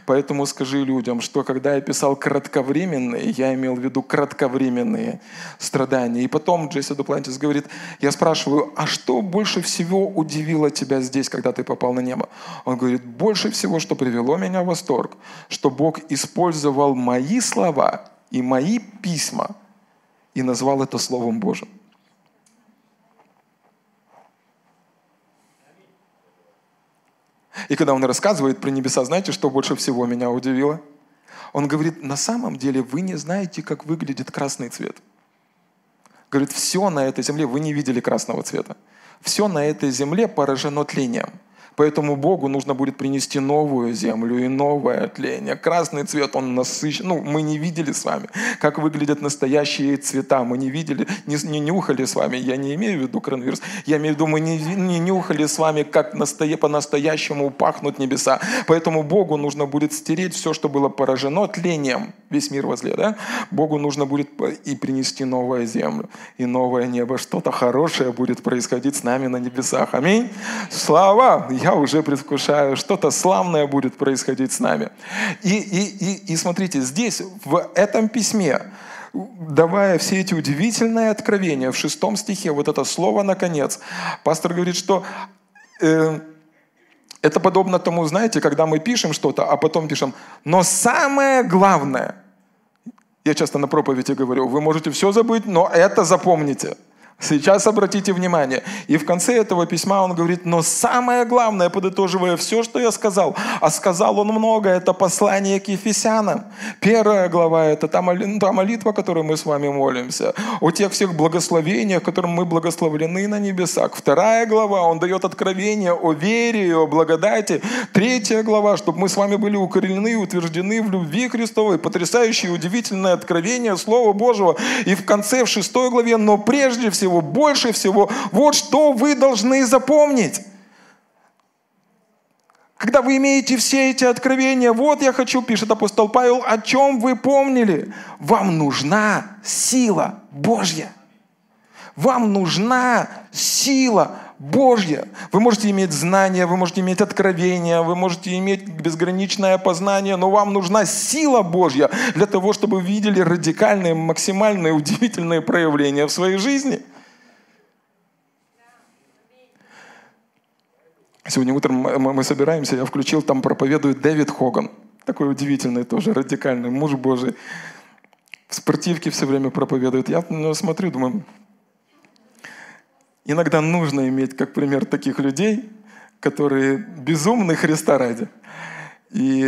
Поэтому скажи людям, что когда я писал кратковременные, я имел в виду кратковременные страдания. И потом Джесси Дуплантис говорит, я спрашиваю, а что больше всего удивило тебя здесь, когда ты попал на небо? Он говорит, больше всего, что привело меня в восторг, что Бог использовал мои слова и мои письма и назвал это Словом Божьим. И когда он рассказывает про небеса, знаете, что больше всего меня удивило? Он говорит, на самом деле вы не знаете, как выглядит красный цвет. Говорит, все на этой земле, вы не видели красного цвета. Все на этой земле поражено тлением. Поэтому Богу нужно будет принести новую землю и новое тление. Красный цвет, он насыщен. Ну, мы не видели с вами, как выглядят настоящие цвета. Мы не видели, не, не нюхали с вами. Я не имею в виду коронавирус. Я имею в виду, мы не, не нюхали с вами, как настое, по-настоящему пахнут небеса. Поэтому Богу нужно будет стереть все, что было поражено тлением. Весь мир возле, да? Богу нужно будет и принести новую землю, и новое небо. Что-то хорошее будет происходить с нами на небесах. Аминь. Слава! Я уже предвкушаю, что-то славное будет происходить с нами. И, и, и, и смотрите, здесь, в этом письме, давая все эти удивительные откровения, в шестом стихе, вот это слово «наконец», пастор говорит, что э, это подобно тому, знаете, когда мы пишем что-то, а потом пишем «но самое главное», я часто на проповеди говорю, вы можете все забыть, но это запомните – Сейчас обратите внимание. И в конце этого письма он говорит, но самое главное, подытоживая все, что я сказал, а сказал он много, это послание к Ефесянам. Первая глава – это та молитва, которой мы с вами молимся, о тех всех благословениях, которым мы благословлены на небесах. Вторая глава, он дает откровение о вере и о благодати. Третья глава, чтобы мы с вами были укорелены и утверждены в любви Христовой. Потрясающее, удивительное откровение Слова Божьего. И в конце, в шестой главе, но прежде всего, всего, больше всего, вот что вы должны запомнить. Когда вы имеете все эти откровения, вот я хочу, пишет апостол Павел, о чем вы помнили. Вам нужна сила Божья. Вам нужна сила Божья. Вы можете иметь знания, вы можете иметь откровения, вы можете иметь безграничное познание, но вам нужна сила Божья для того, чтобы вы видели радикальные, максимальные, удивительные проявления в своей жизни – Сегодня утром мы собираемся, я включил, там проповедует Дэвид Хоган. Такой удивительный тоже, радикальный муж Божий. В спортивке все время проповедует. Я ну, смотрю, думаю, иногда нужно иметь как пример таких людей, которые безумны Христа ради. И,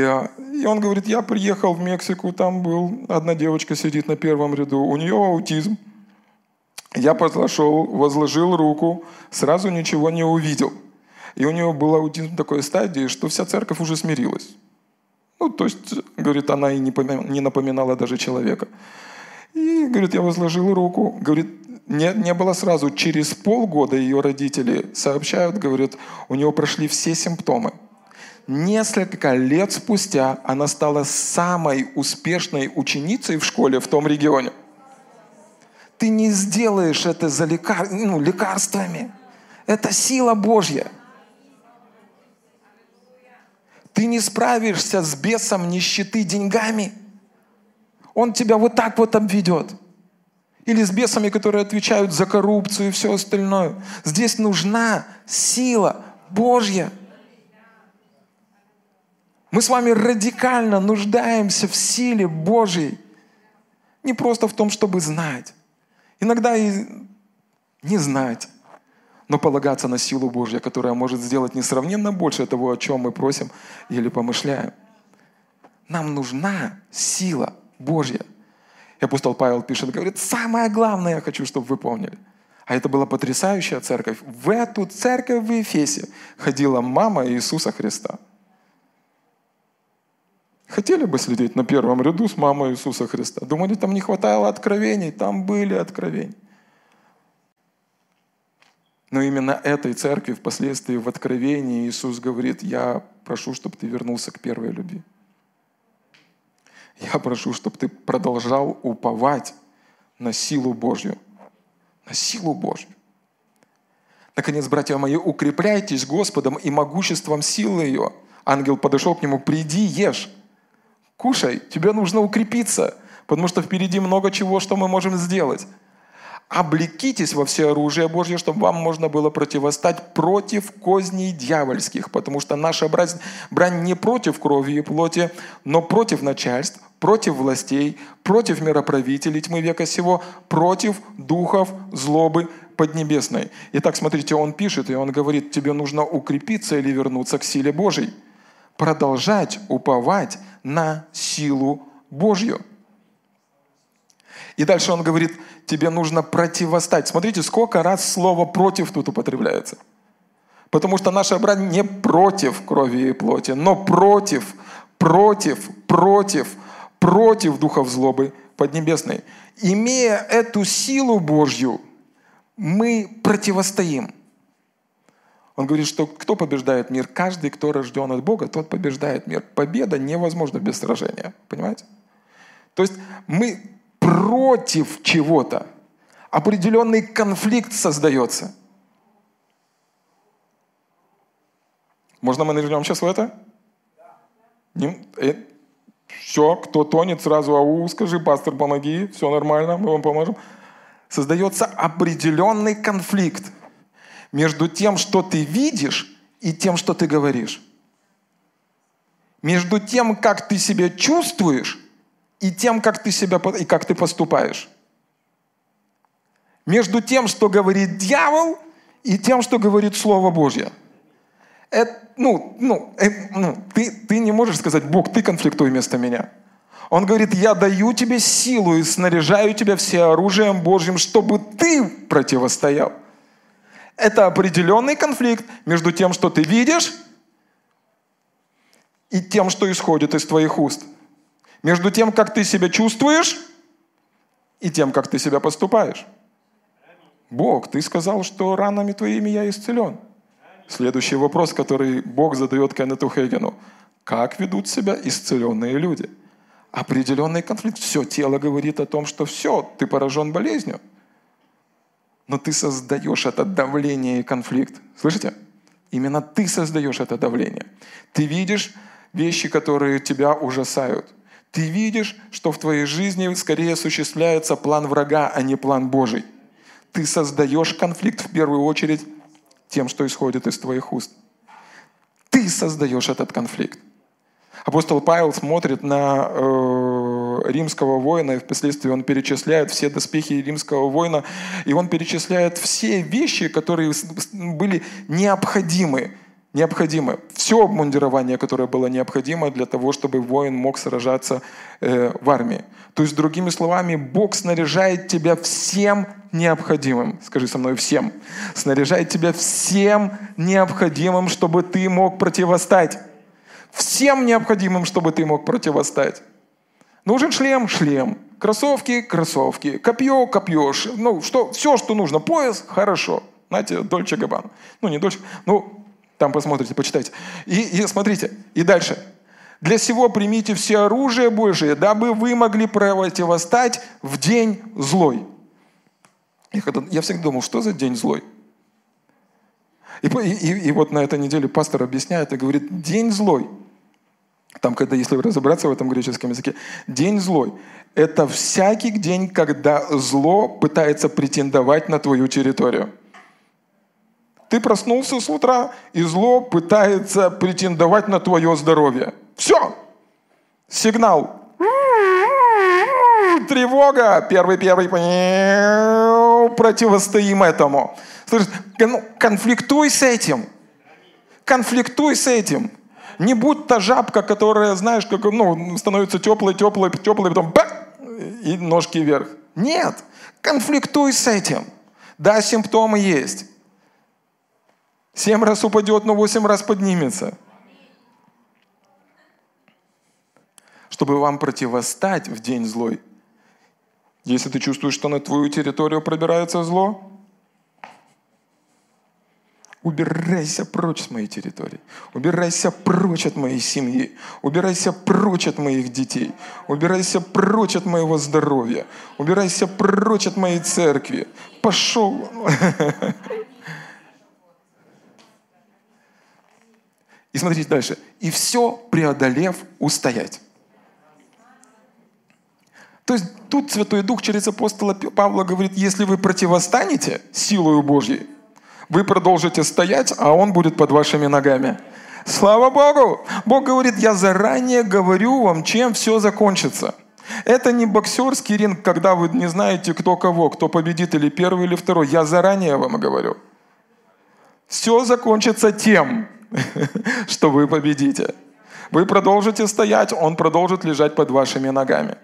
и он говорит, я приехал в Мексику, там был, одна девочка сидит на первом ряду, у нее аутизм. Я подошел, возложил руку, сразу ничего не увидел – и у нее был аутизм такой стадии, что вся церковь уже смирилась. Ну, то есть, говорит, она и не напоминала даже человека. И, говорит, я возложил руку. Говорит, не, не было сразу. Через полгода ее родители сообщают, говорят, у нее прошли все симптомы. Несколько лет спустя она стала самой успешной ученицей в школе в том регионе. Ты не сделаешь это за лекар... ну, лекарствами. Это сила Божья. Ты не справишься с бесом нищеты деньгами. Он тебя вот так вот обведет. Или с бесами, которые отвечают за коррупцию и все остальное. Здесь нужна сила Божья. Мы с вами радикально нуждаемся в силе Божьей. Не просто в том, чтобы знать. Иногда и не знать но полагаться на силу Божью, которая может сделать несравненно больше того, о чем мы просим или помышляем. Нам нужна сила Божья. И апостол Павел пишет, говорит, самое главное я хочу, чтобы вы помнили. А это была потрясающая церковь. В эту церковь в Ефесе ходила мама Иисуса Христа. Хотели бы следить на первом ряду с мамой Иисуса Христа? Думали, там не хватало откровений? Там были откровения. Но именно этой церкви впоследствии в Откровении Иисус говорит, я прошу, чтобы ты вернулся к первой любви. Я прошу, чтобы ты продолжал уповать на силу Божью. На силу Божью. Наконец, братья мои, укрепляйтесь Господом и могуществом силы ее. Ангел подошел к нему, приди, ешь, кушай, тебе нужно укрепиться, потому что впереди много чего, что мы можем сделать облекитесь во все оружие Божье, чтобы вам можно было противостать против козней дьявольских, потому что наша брань, брань не против крови и плоти, но против начальств, против властей, против мироправителей тьмы века сего, против духов злобы поднебесной. Итак, смотрите, он пишет, и он говорит, тебе нужно укрепиться или вернуться к силе Божьей. Продолжать уповать на силу Божью. И дальше он говорит, тебе нужно противостать. Смотрите, сколько раз слово «против» тут употребляется. Потому что наша брань не против крови и плоти, но против, против, против, против духов злобы поднебесной. Имея эту силу Божью, мы противостоим. Он говорит, что кто побеждает мир? Каждый, кто рожден от Бога, тот побеждает мир. Победа невозможна без сражения. Понимаете? То есть мы против чего-то. Определенный конфликт создается. Можно мы нырнем сейчас в это? Не, э, все, кто тонет, сразу ау, скажи, пастор, помоги, все нормально, мы вам поможем. Создается определенный конфликт между тем, что ты видишь, и тем, что ты говоришь. Между тем, как ты себя чувствуешь, и тем, как ты себя и как ты поступаешь. Между тем, что говорит дьявол, и тем, что говорит Слово Божье. Это, ну, ну, это, ну ты, ты не можешь сказать, Бог, ты конфликтуй вместо меня. Он говорит, я даю тебе силу и снаряжаю тебя все оружием Божьим, чтобы ты противостоял. Это определенный конфликт между тем, что ты видишь, и тем, что исходит из твоих уст. Между тем, как ты себя чувствуешь, и тем, как ты себя поступаешь. Бог, ты сказал, что ранами твоими я исцелен. Следующий вопрос, который Бог задает Кеннету Хейгену. Как ведут себя исцеленные люди? Определенный конфликт. Все тело говорит о том, что все, ты поражен болезнью но ты создаешь это давление и конфликт. Слышите? Именно ты создаешь это давление. Ты видишь вещи, которые тебя ужасают. Ты видишь, что в твоей жизни скорее осуществляется план врага, а не план Божий. Ты создаешь конфликт в первую очередь тем, что исходит из твоих уст. Ты создаешь этот конфликт. Апостол Павел смотрит на э, римского воина, и впоследствии он перечисляет все доспехи римского воина, и он перечисляет все вещи, которые были необходимы необходимы. Все обмундирование, которое было необходимо для того, чтобы воин мог сражаться э, в армии. То есть, другими словами, Бог снаряжает тебя всем необходимым. Скажи со мной всем. Снаряжает тебя всем необходимым, чтобы ты мог противостать всем необходимым, чтобы ты мог противостать. Нужен шлем – шлем. Кроссовки – кроссовки. Копье – копье. Ну, что, все, что нужно. Пояс – хорошо. Знаете, Дольче Габан. Ну, не Дольче, ну, там посмотрите, почитайте. И, и смотрите, и дальше. Для сего примите все оружие Божие, дабы вы могли противостать в день злой. Я, всегда думал, что за день злой? И, и, и вот на этой неделе пастор объясняет и говорит, день злой. Там, когда, если разобраться в этом греческом языке, день злой – это всякий день, когда зло пытается претендовать на твою территорию. Ты проснулся с утра, и зло пытается претендовать на твое здоровье. Все. Сигнал. Тревога. Первый, первый. Противостоим этому. Слышишь, ну, конфликтуй с этим. Конфликтуй с этим. Не будь та жабка, которая, знаешь, как, ну, становится теплой, теплой, теплой, потом бак, и ножки вверх. Нет. Конфликтуй с этим. Да, симптомы есть. Семь раз упадет, но восемь раз поднимется. Чтобы вам противостать в день злой. Если ты чувствуешь, что на твою территорию пробирается зло, Убирайся прочь с моей территории. Убирайся прочь от моей семьи. Убирайся прочь от моих детей. Убирайся прочь от моего здоровья. Убирайся прочь от моей церкви. Пошел. И смотрите дальше. И все преодолев устоять. То есть тут Святой Дух через апостола Павла говорит, если вы противостанете силою Божьей, вы продолжите стоять, а он будет под вашими ногами. Слава Богу! Бог говорит, я заранее говорю вам, чем все закончится. Это не боксерский ринг, когда вы не знаете, кто кого, кто победит или первый, или второй. Я заранее вам говорю. Все закончится тем, что вы победите. Вы продолжите стоять, он продолжит лежать под вашими ногами.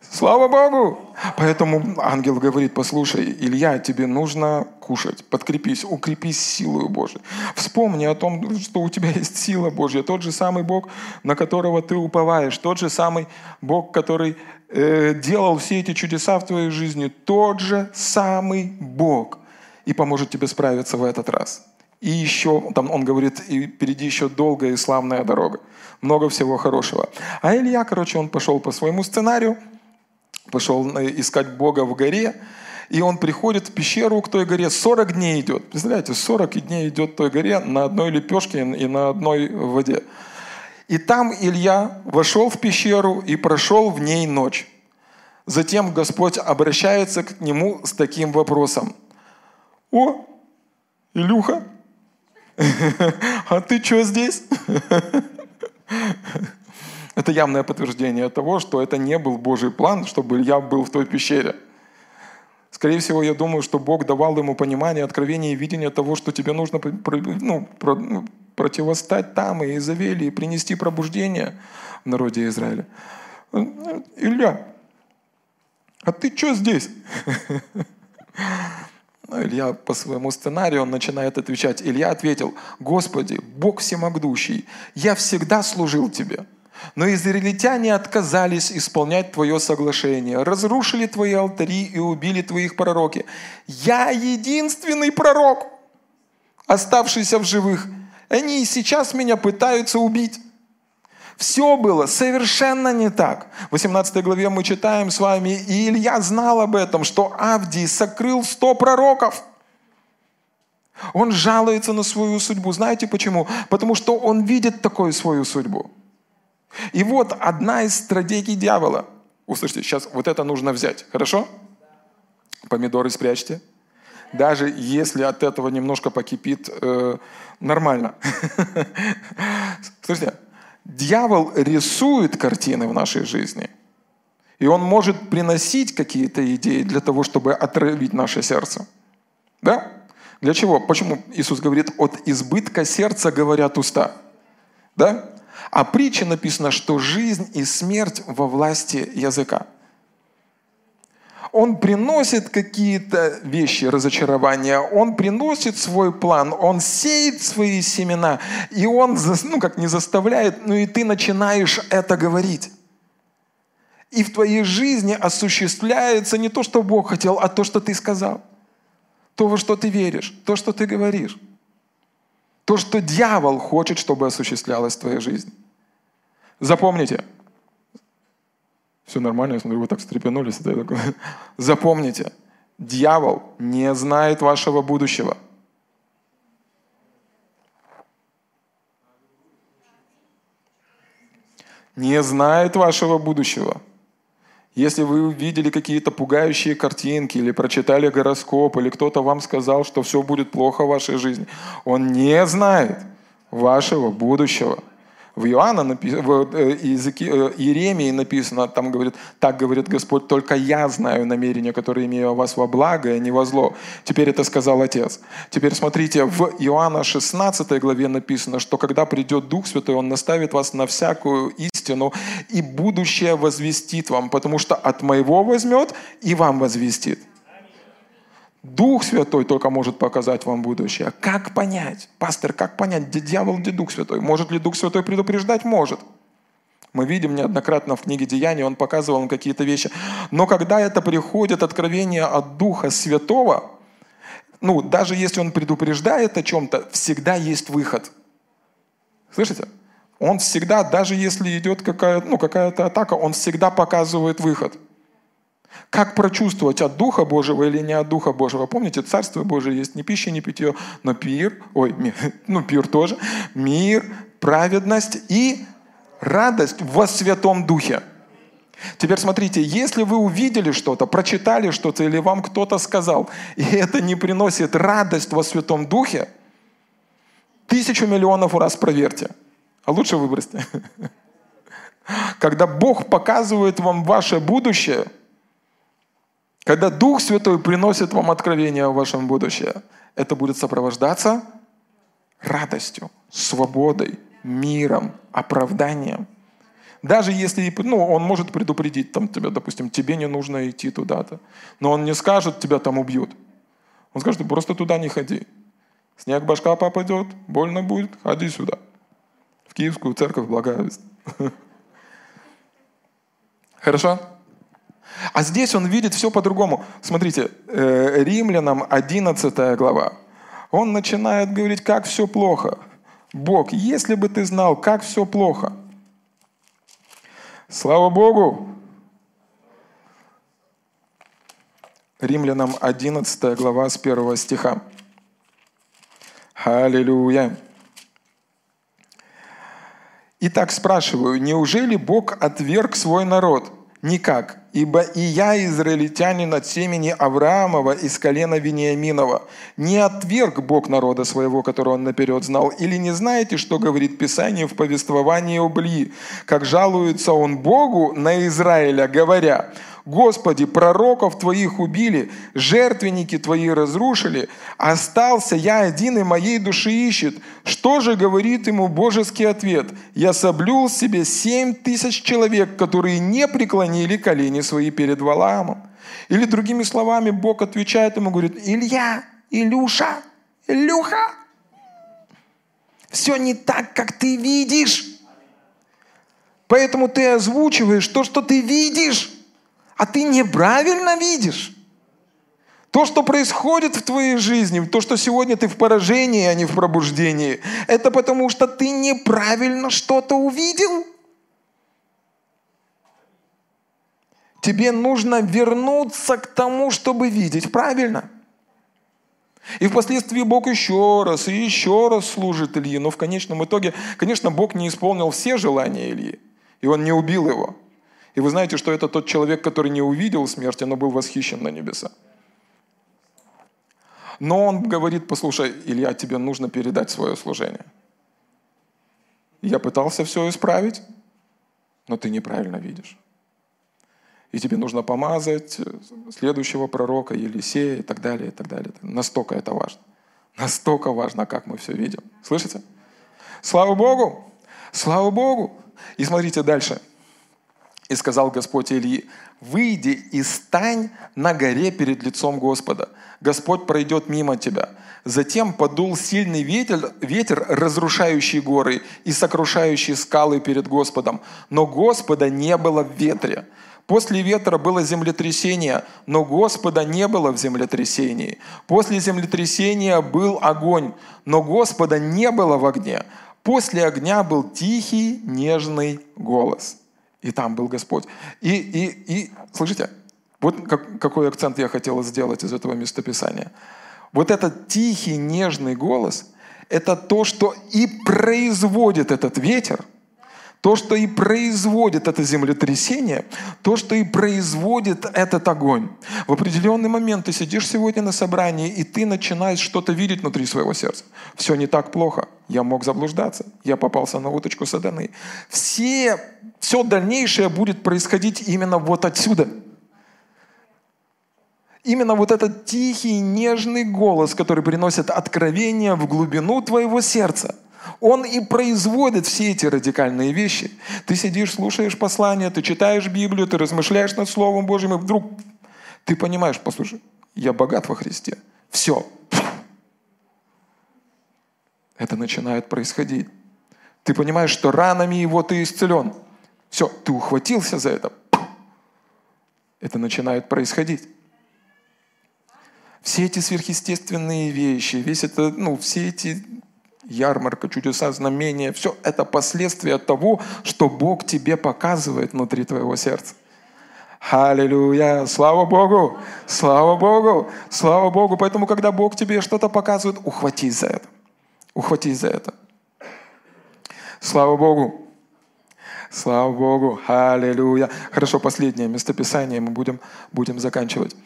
Слава Богу! Поэтому ангел говорит, послушай, Илья, тебе нужно кушать, подкрепись, укрепись силою Божией. Вспомни о том, что у тебя есть сила Божья, тот же самый Бог, на которого ты уповаешь, тот же самый Бог, который э, делал все эти чудеса в твоей жизни, тот же самый Бог и поможет тебе справиться в этот раз. И еще, там он говорит, и впереди еще долгая и славная дорога. Много всего хорошего. А Илья, короче, он пошел по своему сценарию, пошел искать Бога в горе, и он приходит в пещеру к той горе, 40 дней идет. Представляете, 40 дней идет к той горе на одной лепешке и на одной воде. И там Илья вошел в пещеру и прошел в ней ночь. Затем Господь обращается к нему с таким вопросом. О, Илюха, а ты что здесь? Это явное подтверждение того, что это не был Божий план, чтобы Илья был в той пещере. Скорее всего, я думаю, что Бог давал ему понимание, откровение и видение того, что тебе нужно ну, ну, противостать там и Изавели, и принести пробуждение в народе Израиля. Илья, а ты что здесь? Ну, Илья по своему сценарию, он начинает отвечать. Илья ответил, Господи, Бог всемогущий, я всегда служил Тебе. Но израильтяне отказались исполнять Твое соглашение, разрушили Твои алтари и убили Твоих пророки. Я единственный пророк, оставшийся в живых. Они и сейчас меня пытаются убить. Все было совершенно не так. В 18 главе мы читаем с вами, и Илья знал об этом, что Авдий сокрыл 100 пророков. Он жалуется на свою судьбу. Знаете почему? Потому что он видит такую свою судьбу. И вот одна из стратегий дьявола. Услышьте, сейчас вот это нужно взять. Хорошо? Помидоры спрячьте. Даже если от этого немножко покипит, э, нормально. Слушайте, дьявол рисует картины в нашей жизни. И он может приносить какие-то идеи для того, чтобы отравить наше сердце. Да? Для чего? Почему Иисус говорит, от избытка сердца говорят уста? Да? А притча написано, что жизнь и смерть во власти языка. Он приносит какие-то вещи, разочарования, он приносит свой план, он сеет свои семена, и он, ну как не заставляет, ну и ты начинаешь это говорить. И в твоей жизни осуществляется не то, что Бог хотел, а то, что ты сказал. То, во что ты веришь, то, что ты говоришь. То, что дьявол хочет, чтобы осуществлялось в твоей жизни. Запомните, все нормально, я смотрю, вы так встрепенулись. Запомните, дьявол не знает вашего будущего. Не знает вашего будущего. Если вы увидели какие-то пугающие картинки или прочитали гороскоп, или кто-то вам сказал, что все будет плохо в вашей жизни, он не знает вашего будущего. В Иоанна, в э, языке э, Иеремии написано, там говорит, так говорит Господь, только я знаю намерения, которые имею о вас во благо, а не во зло. Теперь это сказал Отец. Теперь смотрите, в Иоанна 16 главе написано, что когда придет Дух Святой, Он наставит вас на всякую истину, и будущее возвестит вам, потому что от моего возьмет и вам возвестит. Дух Святой только может показать вам будущее. Как понять? Пастор, как понять, дьявол, где Дух Святой? Может ли Дух Святой предупреждать? Может. Мы видим неоднократно в книге Деяний, он показывал нам какие-то вещи. Но когда это приходит откровение от Духа Святого, ну, даже если он предупреждает о чем-то, всегда есть выход. Слышите? Он всегда, даже если идет какая, ну, какая-то атака, он всегда показывает выход. Как прочувствовать, от Духа Божьего или не от Духа Божьего? Помните, Царство Божие есть не пища, не питье, но пир, ой, ну пир тоже, мир, праведность и радость во Святом Духе. Теперь смотрите, если вы увидели что-то, прочитали что-то или вам кто-то сказал, и это не приносит радость во Святом Духе, тысячу миллионов раз проверьте, а лучше выбросьте. Когда Бог показывает вам ваше будущее – когда Дух Святой приносит вам откровение о вашем будущем, это будет сопровождаться радостью, свободой, миром, оправданием. Даже если, ну, он может предупредить там тебя, допустим, тебе не нужно идти туда-то. Но он не скажет, тебя там убьют. Он скажет, просто туда не ходи. Снег башка попадет, больно будет, ходи сюда. В Киевскую церковь благая Хорошо? А здесь он видит все по-другому. Смотрите, э, Римлянам 11 глава. Он начинает говорить, как все плохо. Бог, если бы ты знал, как все плохо. Слава Богу! Римлянам 11 глава с 1 стиха. Аллилуйя. Итак, спрашиваю, неужели Бог отверг свой народ? Никак. Ибо и я, израильтянин от семени Авраамова из колена Вениаминова, не отверг Бог народа своего, которого он наперед знал. Или не знаете, что говорит Писание в повествовании об Ильи? Как жалуется он Богу на Израиля, говоря, Господи, пророков Твоих убили, жертвенники Твои разрушили, остался я один, и моей души ищет. Что же говорит ему божеский ответ? Я соблюл себе семь тысяч человек, которые не преклонили колени свои перед Валаамом. Или другими словами, Бог отвечает ему, говорит, Илья, Илюша, Илюха, все не так, как ты видишь. Поэтому ты озвучиваешь то, что ты видишь а ты неправильно видишь. То, что происходит в твоей жизни, то, что сегодня ты в поражении, а не в пробуждении, это потому, что ты неправильно что-то увидел. Тебе нужно вернуться к тому, чтобы видеть правильно. И впоследствии Бог еще раз и еще раз служит Ильи. Но в конечном итоге, конечно, Бог не исполнил все желания Ильи. И он не убил его. И вы знаете, что это тот человек, который не увидел смерти, но был восхищен на небеса. Но он говорит, послушай, Илья, тебе нужно передать свое служение. Я пытался все исправить, но ты неправильно видишь. И тебе нужно помазать следующего пророка, Елисея и так далее, и так далее. Настолько это важно. Настолько важно, как мы все видим. Слышите? Слава Богу! Слава Богу! И смотрите дальше – и сказал Господь Ильи, выйди и стань на горе перед лицом Господа. Господь пройдет мимо тебя. Затем подул сильный ветер, ветер, разрушающий горы и сокрушающий скалы перед Господом. Но Господа не было в ветре. После ветра было землетрясение, но Господа не было в землетрясении. После землетрясения был огонь, но Господа не было в огне. После огня был тихий, нежный голос – и там был Господь. И, и, и слышите, вот как, какой акцент я хотел сделать из этого местописания. Вот этот тихий, нежный голос – это то, что и производит этот ветер – то, что и производит это землетрясение, то, что и производит этот огонь. В определенный момент ты сидишь сегодня на собрании, и ты начинаешь что-то видеть внутри своего сердца. Все не так плохо. Я мог заблуждаться. Я попался на уточку сатаны. Все, все дальнейшее будет происходить именно вот отсюда. Именно вот этот тихий, нежный голос, который приносит откровение в глубину твоего сердца – он и производит все эти радикальные вещи. Ты сидишь, слушаешь послание, ты читаешь Библию, ты размышляешь над Словом Божьим, и вдруг ты понимаешь, послушай, я богат во Христе. Все. Это начинает происходить. Ты понимаешь, что ранами его ты исцелен. Все, ты ухватился за это. Это начинает происходить. Все эти сверхъестественные вещи, весь это, ну, все эти ярмарка, чудеса, знамения, все это последствия того, что Бог тебе показывает внутри твоего сердца. Аллилуйя! Слава Богу! Слава Богу! Слава Богу! Поэтому, когда Бог тебе что-то показывает, ухватись за это. Ухватись за это. Слава Богу! Слава Богу! Аллилуйя! Хорошо, последнее местописание мы будем, будем заканчивать.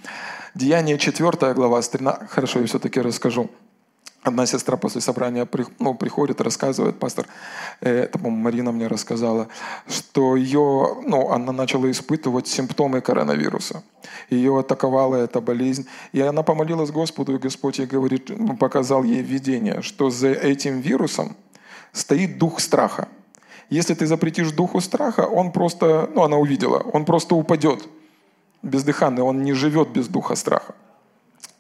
Деяние 4 глава, 13. Хорошо, я все-таки расскажу. Одна сестра после собрания ну, приходит, рассказывает, пастор, э, это, по-моему, Марина мне рассказала, что ее, ну, она начала испытывать симптомы коронавируса. Ее атаковала эта болезнь. И она помолилась Господу, и Господь ей говорит, ну, показал ей видение, что за этим вирусом стоит дух страха. Если ты запретишь духу страха, он просто, ну она увидела, он просто упадет бездыханный, он не живет без духа страха.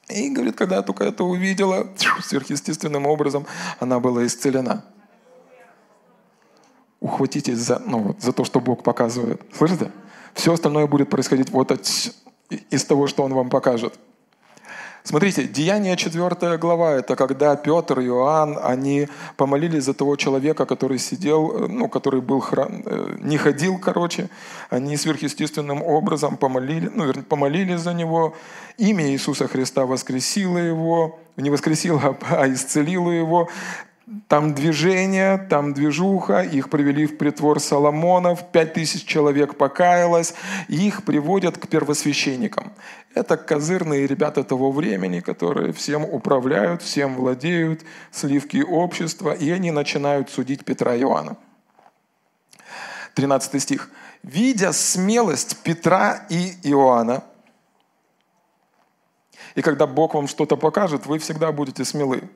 И, говорит, когда я только это увидела, сверхъестественным образом она была исцелена. Ухватитесь за, ну, вот, за то, что Бог показывает. Слышите? Все остальное будет происходить вот от, из того, что Он вам покажет. Смотрите, Деяние 4 глава, это когда Петр Иоанн, они помолились за того человека, который сидел, э, ну, который был храм, э, не ходил, короче, они сверхъестественным образом помолили, ну, помолились за него, имя Иисуса Христа воскресило его, не воскресило, а исцелило его, там движение, там движуха, их привели в притвор Соломонов, пять тысяч человек покаялось, их приводят к первосвященникам. Это козырные ребята того времени, которые всем управляют, всем владеют, сливки общества, и они начинают судить Петра и Иоанна. 13 стих. «Видя смелость Петра и Иоанна, и когда Бог вам что-то покажет, вы всегда будете смелы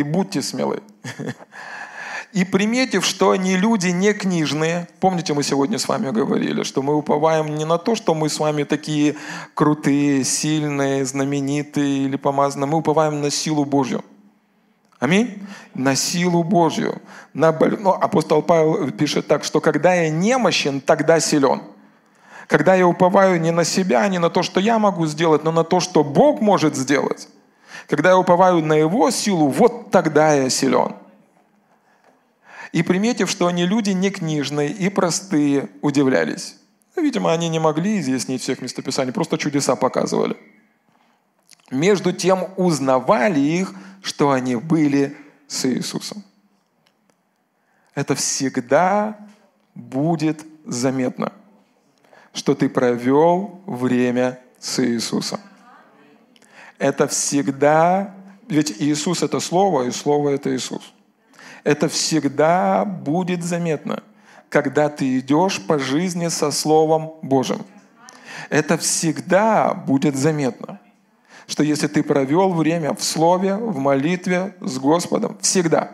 и будьте смелы. И приметив, что они люди не книжные, помните, мы сегодня с вами говорили, что мы уповаем не на то, что мы с вами такие крутые, сильные, знаменитые или помазанные, мы уповаем на силу Божью. Аминь? На силу Божью. На... Ну, апостол Павел пишет так, что когда я немощен, тогда силен. Когда я уповаю не на себя, не на то, что я могу сделать, но на то, что Бог может сделать. Когда я уповаю на Его силу, вот тогда я силен. И приметив, что они люди не книжные и простые, удивлялись. Ну, видимо, они не могли изъяснить всех местописаний, просто чудеса показывали. Между тем узнавали их, что они были с Иисусом. Это всегда будет заметно, что ты провел время с Иисусом это всегда, ведь Иисус это Слово, и Слово это Иисус. Это всегда будет заметно, когда ты идешь по жизни со Словом Божьим. Это всегда будет заметно, что если ты провел время в Слове, в молитве с Господом, всегда,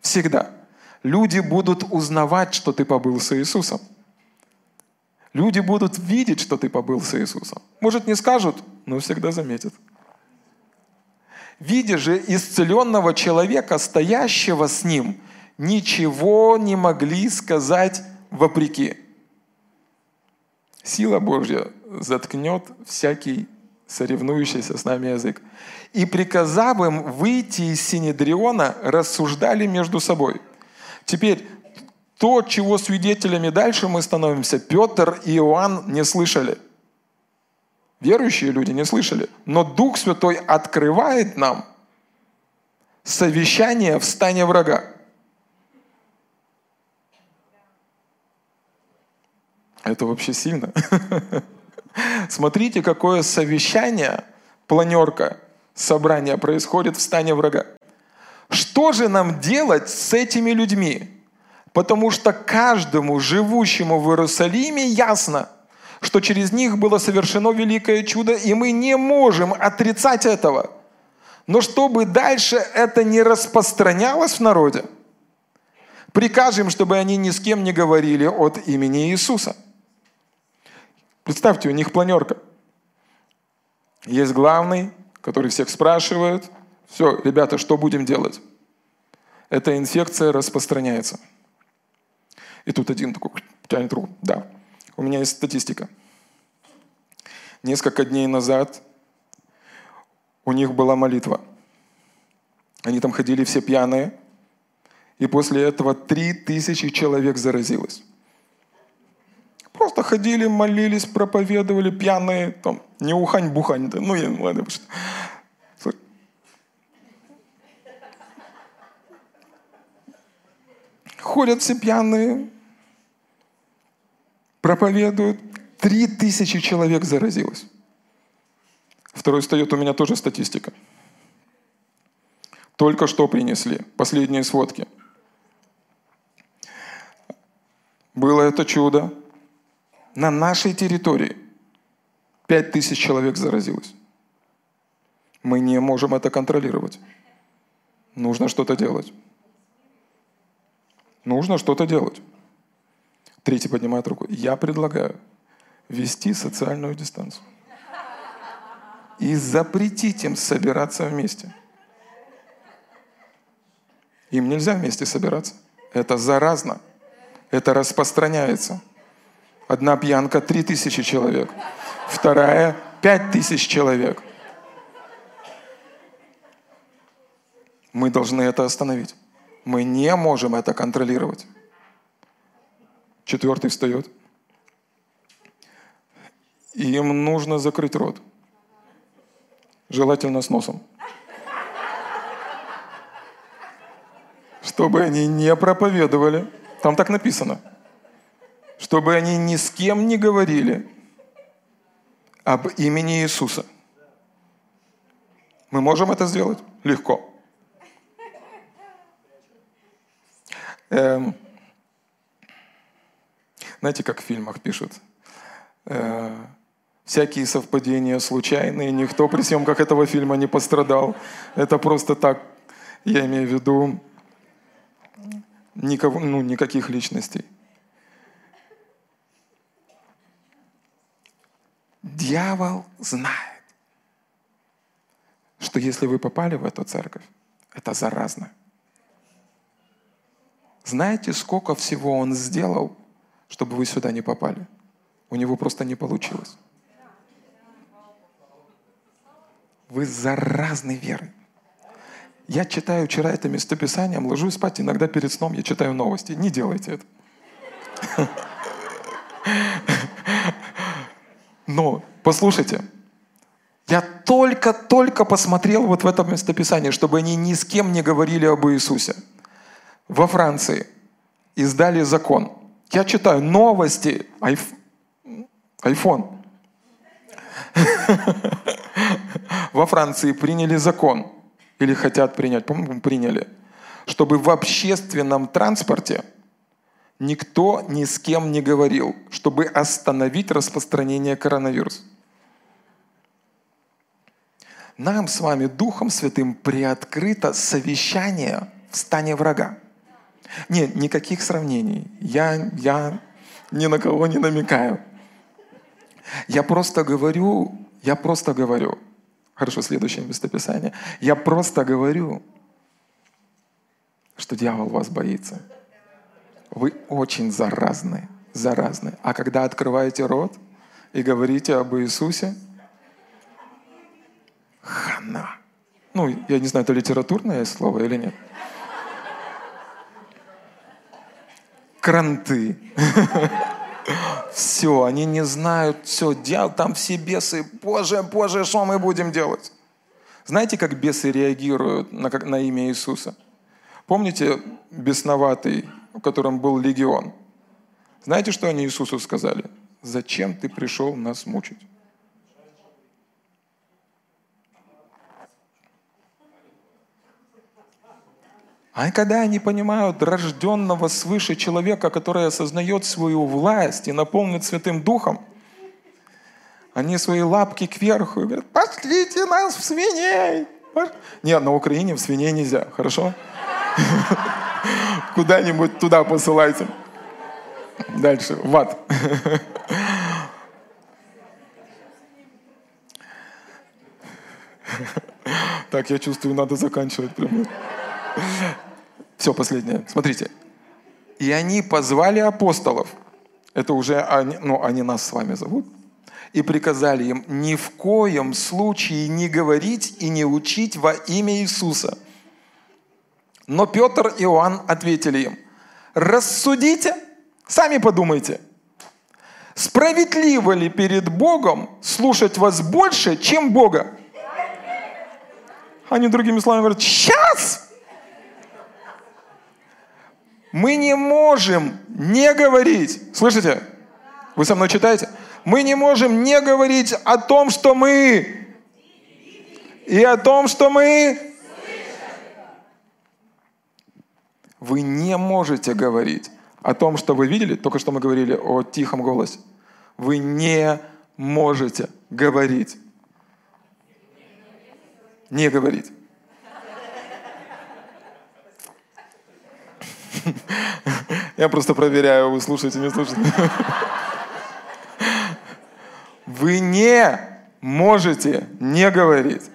всегда, люди будут узнавать, что ты побыл с Иисусом. Люди будут видеть, что ты побыл с Иисусом. Может, не скажут, но всегда заметят. Видя же исцеленного человека, стоящего с ним, ничего не могли сказать вопреки. Сила Божья заткнет всякий соревнующийся с нами язык. И приказав им выйти из Синедриона, рассуждали между собой. Теперь, то, чего свидетелями дальше мы становимся, Петр и Иоанн не слышали – Верующие люди не слышали. Но Дух Святой открывает нам совещание в стане врага. Это вообще сильно. Смотрите, какое совещание, планерка, собрание происходит в стане врага. Что же нам делать с этими людьми? Потому что каждому живущему в Иерусалиме ясно – что через них было совершено великое чудо, и мы не можем отрицать этого. Но чтобы дальше это не распространялось в народе, прикажем, чтобы они ни с кем не говорили от имени Иисуса. Представьте, у них планерка. Есть главный, который всех спрашивает. Все, ребята, что будем делать? Эта инфекция распространяется. И тут один такой тянет руку. Да, у меня есть статистика. Несколько дней назад у них была молитва. Они там ходили все пьяные. И после этого три тысячи человек заразилось. Просто ходили, молились, проповедовали, пьяные, там, не ухань, бухань. Да, ну, я, ладно, что... Ходят все пьяные, проповедуют, три тысячи человек заразилось. Второй встает у меня тоже статистика. Только что принесли последние сводки. Было это чудо. На нашей территории пять тысяч человек заразилось. Мы не можем это контролировать. Нужно что-то делать. Нужно что-то делать. Третий поднимает руку. Я предлагаю вести социальную дистанцию. И запретить им собираться вместе. Им нельзя вместе собираться. Это заразно. Это распространяется. Одна пьянка – три тысячи человек. Вторая – пять тысяч человек. Мы должны это остановить. Мы не можем это контролировать. Четвертый встает. Им нужно закрыть рот. Желательно с носом. Чтобы они не проповедовали. Там так написано. Чтобы они ни с кем не говорили об имени Иисуса. Мы можем это сделать? Легко. Эм, знаете, как в фильмах пишут? Э, всякие совпадения случайные, никто при съемках этого фильма не пострадал. Это просто так, я имею в виду, никого, ну, никаких личностей. Дьявол знает, что если вы попали в эту церковь, это заразно. Знаете, сколько всего он сделал, чтобы вы сюда не попали? У него просто не получилось. Вы заразной веры. Я читаю вчера это местописание, ложусь спать, иногда перед сном я читаю новости. Не делайте это. Но, послушайте, я только-только посмотрел вот в этом местописании, чтобы они ни с кем не говорили об Иисусе во Франции издали закон. Я читаю новости, айф... iPhone. Во Франции приняли закон, или хотят принять, по-моему, приняли, чтобы в общественном транспорте никто ни с кем не говорил, чтобы остановить распространение коронавируса. Нам с вами Духом Святым приоткрыто совещание в стане врага. Нет, никаких сравнений. Я, я ни на кого не намекаю. Я просто говорю, я просто говорю. Хорошо, следующее местописание. Я просто говорю, что дьявол вас боится. Вы очень заразны, заразны. А когда открываете рот и говорите об Иисусе, хана. Ну, я не знаю, это литературное слово или нет. Кранты. Все, они не знают, все, дьявол, там все бесы, боже, боже, что мы будем делать? Знаете, как бесы реагируют на, на имя Иисуса? Помните бесноватый, у котором был легион? Знаете, что они Иисусу сказали? Зачем ты пришел нас мучить? А когда они понимают рожденного свыше человека, который осознает свою власть и наполнен Святым Духом, они свои лапки кверху и говорят, пошлите нас в свиней. Нет, на Украине в свиней нельзя, хорошо? Куда-нибудь туда посылайте. Дальше, в ад. Так, я чувствую, надо заканчивать прямо. Все, последнее. Смотрите. И они позвали апостолов. Это уже они, ну, они нас с вами зовут. И приказали им ни в коем случае не говорить и не учить во имя Иисуса. Но Петр и Иоанн ответили им, рассудите, сами подумайте, справедливо ли перед Богом слушать вас больше, чем Бога? Они другими словами говорят, сейчас! Мы не можем не говорить. Слышите? Вы со мной читаете? Мы не можем не говорить о том, что мы и о том, что мы Вы не можете говорить о том, что вы видели, только что мы говорили о тихом голосе. Вы не можете говорить. Не говорить. Я просто проверяю, вы слушаете, не слушаете. Вы не можете не говорить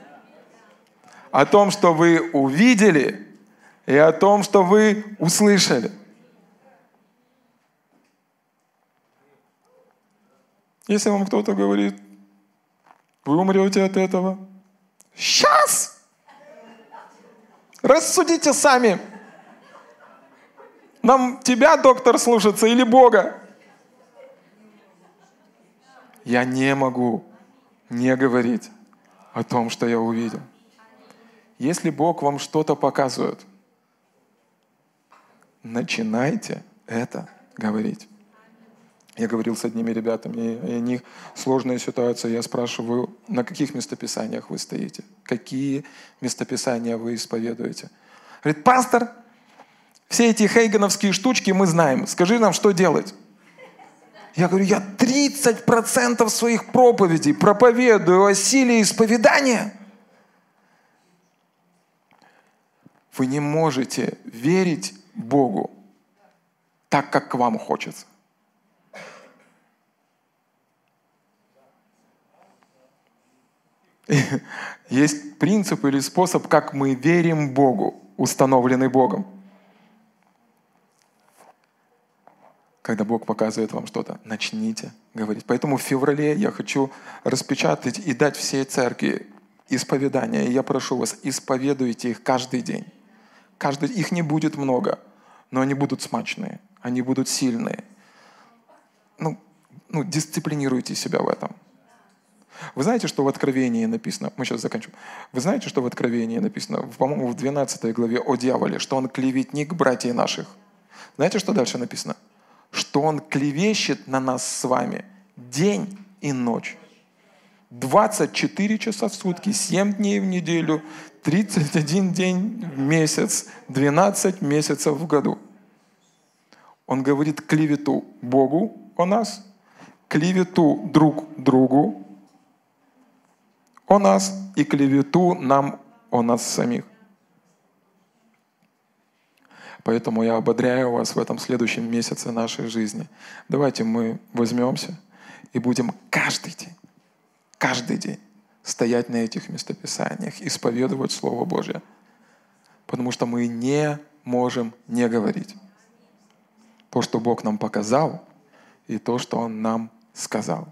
о том, что вы увидели, и о том, что вы услышали. Если вам кто-то говорит, вы умрете от этого, сейчас! Рассудите сами. Нам тебя, доктор, слушаться или Бога? Я не могу не говорить о том, что я увидел. Если Бог вам что-то показывает, начинайте это говорить. Я говорил с одними ребятами, и у них сложная ситуация. Я спрашиваю, на каких местописаниях вы стоите? Какие местописания вы исповедуете? Говорит, пастор, все эти хейгановские штучки мы знаем. Скажи нам, что делать? Я говорю, я 30% своих проповедей проповедую о силе исповедания. Вы не можете верить Богу так, как к вам хочется. Есть принцип или способ, как мы верим Богу, установленный Богом. Когда Бог показывает вам что-то, начните говорить. Поэтому в феврале я хочу распечатать и дать всей церкви исповедания. И я прошу вас, исповедуйте их каждый день. Каждый, их не будет много, но они будут смачные, они будут сильные. Ну, ну, дисциплинируйте себя в этом. Вы знаете, что в Откровении написано, мы сейчас заканчиваем, вы знаете, что в Откровении написано, по-моему, в 12 главе о дьяволе, что он клеветник братьев наших. Знаете, что дальше написано? Что он клевещет на нас с вами день и ночь. 24 часа в сутки, 7 дней в неделю, 31 день в месяц, 12 месяцев в году. Он говорит клевету Богу о нас, клевету друг другу, о нас и клевету нам о нас самих. Поэтому я ободряю вас в этом следующем месяце нашей жизни. Давайте мы возьмемся и будем каждый день, каждый день стоять на этих местописаниях, исповедовать Слово Божье. Потому что мы не можем не говорить. То, что Бог нам показал, и то, что Он нам сказал.